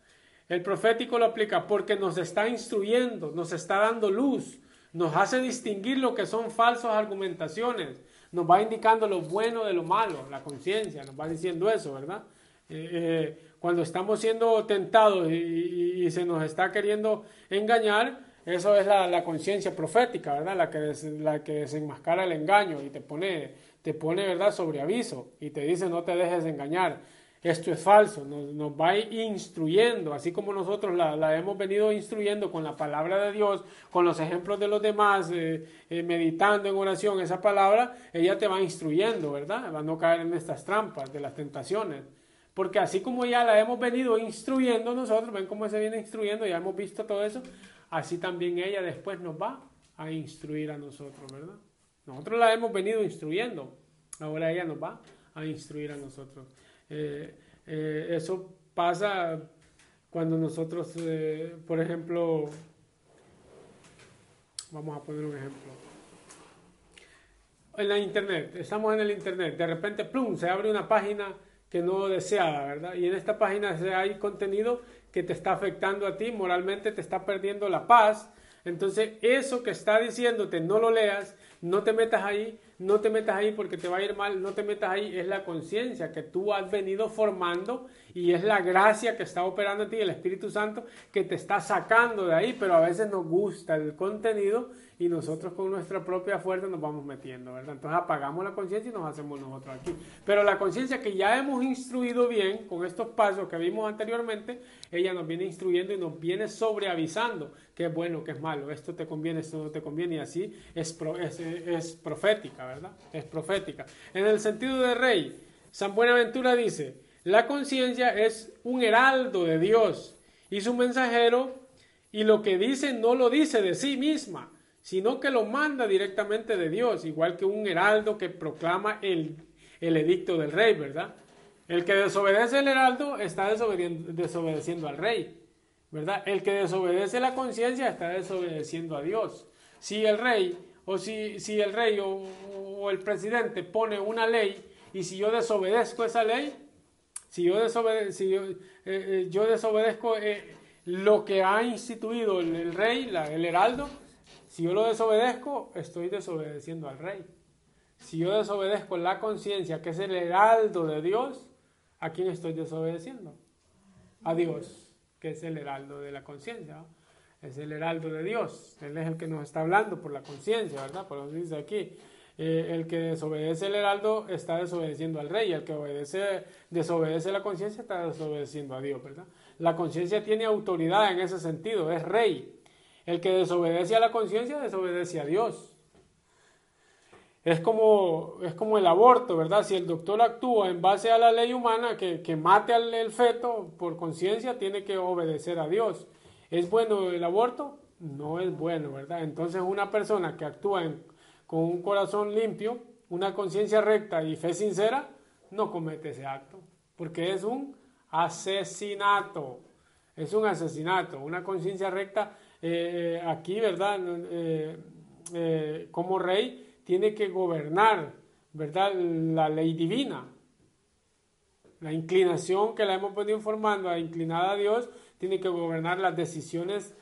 El profético lo aplica porque nos está instruyendo, nos está dando luz, nos hace distinguir lo que son falsas argumentaciones, nos va indicando lo bueno de lo malo, la conciencia nos va diciendo eso, ¿verdad? Eh, eh, cuando estamos siendo tentados y, se nos está queriendo engañar, eso es la, conciencia profética, ¿verdad? La que, la que desenmascara el engaño y te pone, te pone, ¿verdad?, sobre aviso y te dice no te dejes engañar. Esto es falso, nos, va instruyendo, así como nosotros la, hemos venido instruyendo con la palabra de Dios, con los ejemplos de los demás, eh, eh, meditando en oración esa palabra, ella te va instruyendo, ¿verdad? Va a no caer en estas trampas de las tentaciones. Porque así como ya la hemos venido instruyendo nosotros, ven cómo se viene instruyendo, ya hemos visto todo eso, así también ella después nos va a instruir a nosotros, ¿verdad? Nosotros la hemos venido instruyendo, ahora ella nos va a instruir a nosotros. Eh, eh, eso pasa cuando nosotros, eh, por ejemplo, vamos a poner un ejemplo. En la internet, estamos en el internet, de repente, plum, se abre una página que no deseada, ¿verdad? Y en esta página hay contenido que te está afectando a ti, moralmente te está perdiendo la paz. Entonces, eso que está diciéndote, no lo leas, no te metas ahí, no te metas ahí porque te va a ir mal, no te metas ahí, es la conciencia que tú has venido formando y es la gracia que está operando en ti, el Espíritu Santo que te está sacando de ahí, pero a veces nos gusta el contenido y nosotros con nuestra propia fuerza nos vamos metiendo, ¿verdad? Entonces apagamos la conciencia y nos hacemos nosotros aquí. Pero la conciencia que ya hemos instruido bien con estos pasos que vimos anteriormente, ella nos viene instruyendo y nos viene sobreavisando qué es bueno, qué es malo, esto te conviene, esto no te conviene y así es, es, profética, ¿verdad? Es profética. En el sentido de rey, San Buenaventura dice, la conciencia es un heraldo de Dios y su mensajero y lo que dice no lo dice de sí misma, sino que lo manda directamente de Dios, igual que un heraldo que proclama el, el edicto del rey, ¿verdad? El que desobedece el heraldo está desobedeciendo, al rey, ¿verdad? El que desobedece la conciencia está desobedeciendo a Dios. Si el rey o si, si el rey o, el presidente pone una ley y si yo desobedezco esa ley, si yo, eh, eh, desobedezco eh, lo que ha instituido el, rey, el heraldo, si yo lo desobedezco, estoy desobedeciendo al rey. Si yo desobedezco la conciencia, que es el heraldo de Dios, ¿a quién estoy desobedeciendo? A Dios, que es el heraldo de la conciencia. Es el heraldo de Dios. Él es el que nos está hablando por la conciencia, ¿verdad? Por lo que dice aquí. Eh, el que desobedece el heraldo está desobedeciendo al rey. El que obedece, desobedece la conciencia está desobedeciendo a Dios, ¿verdad? La conciencia tiene autoridad en ese sentido, es rey. El que desobedece a la conciencia desobedece a Dios. Es como, es como el aborto, ¿verdad? Si el doctor actúa en base a la ley humana que, mate al feto por conciencia, tiene que obedecer a Dios. ¿Es bueno el aborto? No es bueno, ¿verdad? Entonces una persona que actúa con un corazón limpio, una conciencia recta y fe sincera, no comete ese acto, porque es un asesinato. Es un asesinato. Una conciencia recta eh, aquí, ¿verdad? Eh, eh, como rey tiene que gobernar, ¿verdad? La ley divina. La inclinación que la hemos venido informando, inclinada a Dios, tiene que gobernar las decisiones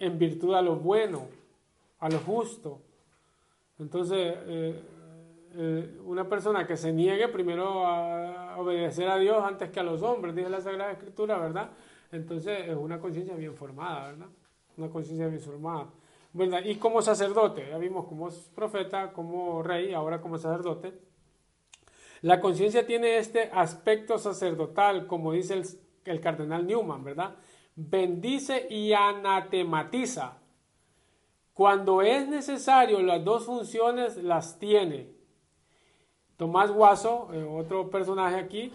en virtud a lo bueno, a lo justo. Entonces, una persona que se niegue primero a obedecer a Dios antes que a los hombres, dice la Sagrada Escritura, ¿verdad? Entonces es una conciencia bien formada, ¿verdad? una conciencia bien formada. Y como sacerdote, ya vimos como profeta, como rey, ahora como sacerdote. La conciencia tiene este aspecto sacerdotal, como dice el, el cardenal Newman, ¿verdad? Bendice y anatematiza. Cuando es necesario, las dos funciones las tiene. Tomás Guaso, eh, otro personaje aquí,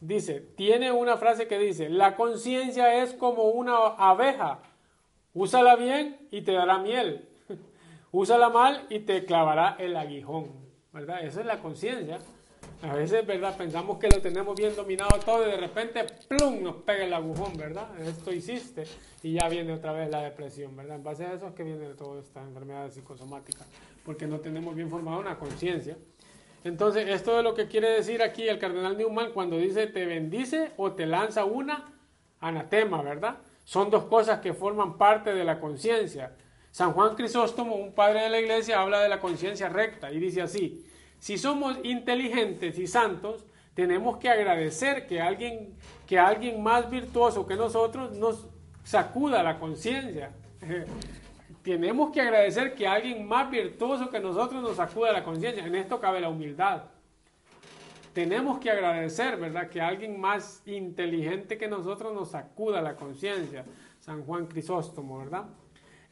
dice, tiene una frase que dice, la conciencia es como una abeja Úsala bien y te dará miel. Úsala mal y te clavará el aguijón. ¿Verdad? Esa es la conciencia. A veces, ¿verdad? Pensamos que lo tenemos bien dominado todo y de repente, ¡plum! nos pega el agujón, ¿verdad? Esto hiciste y ya viene otra vez la depresión, ¿verdad? En base a eso es que viene todas estas enfermedades psicosomáticas, porque no tenemos bien formada una conciencia. Entonces, esto es lo que quiere decir aquí el cardenal Newman cuando dice te bendice o te lanza una anatema, ¿verdad? Son dos cosas que forman parte de la conciencia. San Juan Crisóstomo, un padre de la iglesia, habla de la conciencia recta y dice así, si somos inteligentes y santos, tenemos que agradecer que alguien, que alguien más virtuoso que nosotros nos sacuda la conciencia. tenemos que agradecer que alguien más virtuoso que nosotros nos sacuda la conciencia. En esto cabe la humildad tenemos que agradecer, ¿verdad? Que alguien más inteligente que nosotros nos sacuda la conciencia. San Juan Crisóstomo, ¿verdad?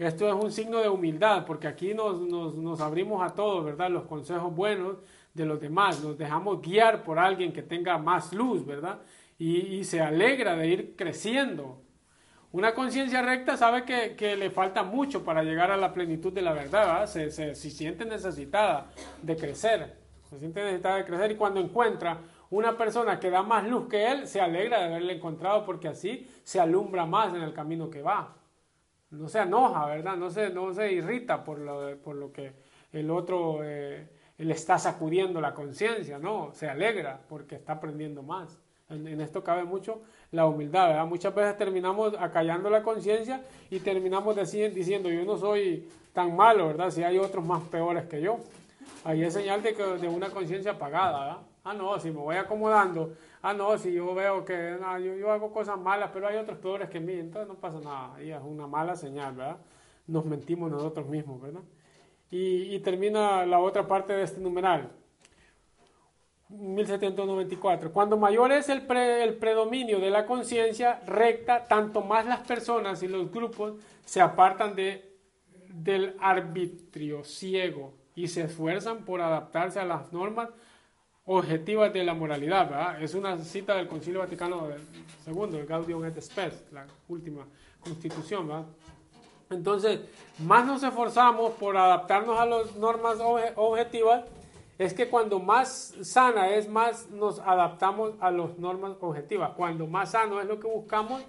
Esto es un signo de humildad, porque aquí nos, nos, abrimos a todos, ¿verdad? Los consejos buenos de los demás, nos dejamos guiar por alguien que tenga más luz, ¿verdad? Y, se alegra de ir creciendo. Una conciencia recta sabe que, le falta mucho para llegar a la plenitud de la verdad, ¿verdad? Se, se siente necesitada de crecer se siente necesitada de crecer y cuando encuentra una persona que da más luz que él, se alegra de haberle encontrado porque así se alumbra más en el camino que va. No se enoja, ¿verdad? No se, no se irrita por lo, por lo que el otro eh, le está sacudiendo la conciencia, no, se alegra porque está aprendiendo más. En, esto cabe mucho la humildad, ¿verdad? Muchas veces terminamos acallando la conciencia y terminamos diciendo, yo no soy tan malo, ¿verdad? Si hay otros más peores que yo. Ahí es señal de, que, de una conciencia apagada, ¿verdad? Ah, no, si me voy acomodando. Ah, no, si yo veo que yo, hago cosas malas, pero hay otros peores que mí, entonces no pasa nada. Ahí es una mala señal, ¿verdad? Nos mentimos nosotros mismos, ¿verdad? Y, termina la otra parte de este numeral. 1794. Cuando mayor es el, el predominio de la conciencia recta, tanto más las personas y los grupos se apartan de, del arbitrio ciego y se esfuerzan por adaptarse a las normas objetivas de la moralidad. ¿verdad? Es una cita del Concilio Vaticano II, el Gaudium et Spes, la última constitución. ¿verdad? Entonces, más nos esforzamos por adaptarnos a las normas objetivas, es que cuando más sana es, más nos adaptamos a las normas objetivas. Cuando más sano es lo que buscamos,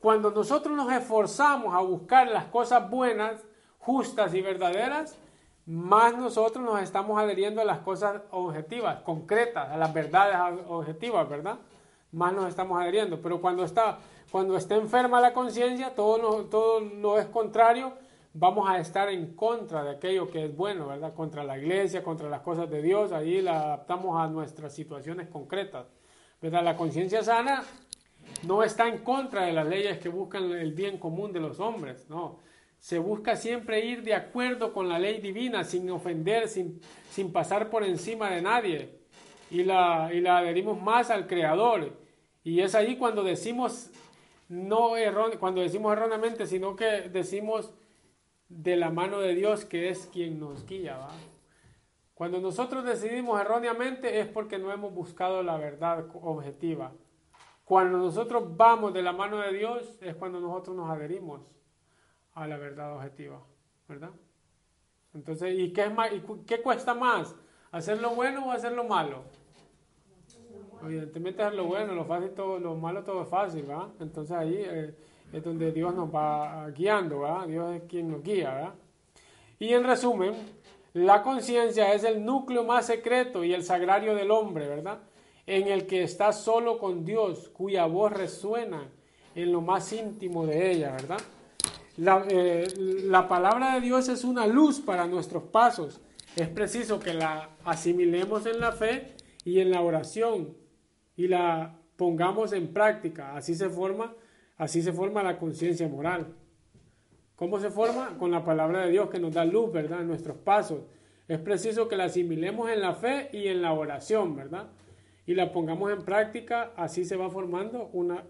cuando nosotros nos esforzamos a buscar las cosas buenas, justas y verdaderas, más nosotros nos estamos adheriendo a las cosas objetivas, concretas, a las verdades objetivas, ¿verdad? Más nos estamos adheriendo. Pero cuando está, cuando está enferma la conciencia, todo lo, todo lo es contrario, vamos a estar en contra de aquello que es bueno, ¿verdad? Contra la iglesia, contra las cosas de Dios, ahí la adaptamos a nuestras situaciones concretas, ¿verdad? La conciencia sana no está en contra de las leyes que buscan el bien común de los hombres, no se busca siempre ir de acuerdo con la ley divina, sin ofender, sin, sin pasar por encima de nadie. Y la, y la adherimos más al Creador. Y es ahí cuando decimos, no cuando decimos erróneamente, sino que decimos de la mano de Dios que es quien nos guía. Cuando nosotros decidimos erróneamente es porque no hemos buscado la verdad objetiva. Cuando nosotros vamos de la mano de Dios es cuando nosotros nos adherimos a la verdad objetiva, ¿verdad? Entonces, ¿y qué, es más, qué cuesta más? ¿Hacer lo bueno o hacer lo malo? Evidentemente hacer lo bueno, lo fácil todo, lo malo todo es fácil, ¿verdad? Entonces ahí eh, es donde Dios nos va guiando, ¿verdad? Dios es quien nos guía, ¿verdad? Y en resumen, la conciencia es el núcleo más secreto y el sagrario del hombre, ¿verdad? En el que está solo con Dios, cuya voz resuena en lo más íntimo de ella, ¿verdad? Eh, la, palabra de Dios es una luz para nuestros pasos. Es preciso que la asimilemos en la fe y en la oración y la pongamos en práctica. Así se forma, así se forma la conciencia moral. ¿Cómo se forma? Con la palabra de Dios que nos da luz, ¿verdad? En nuestros pasos. Es preciso que la asimilemos en la fe y en la oración, ¿verdad? Y la pongamos en práctica, así se va formando una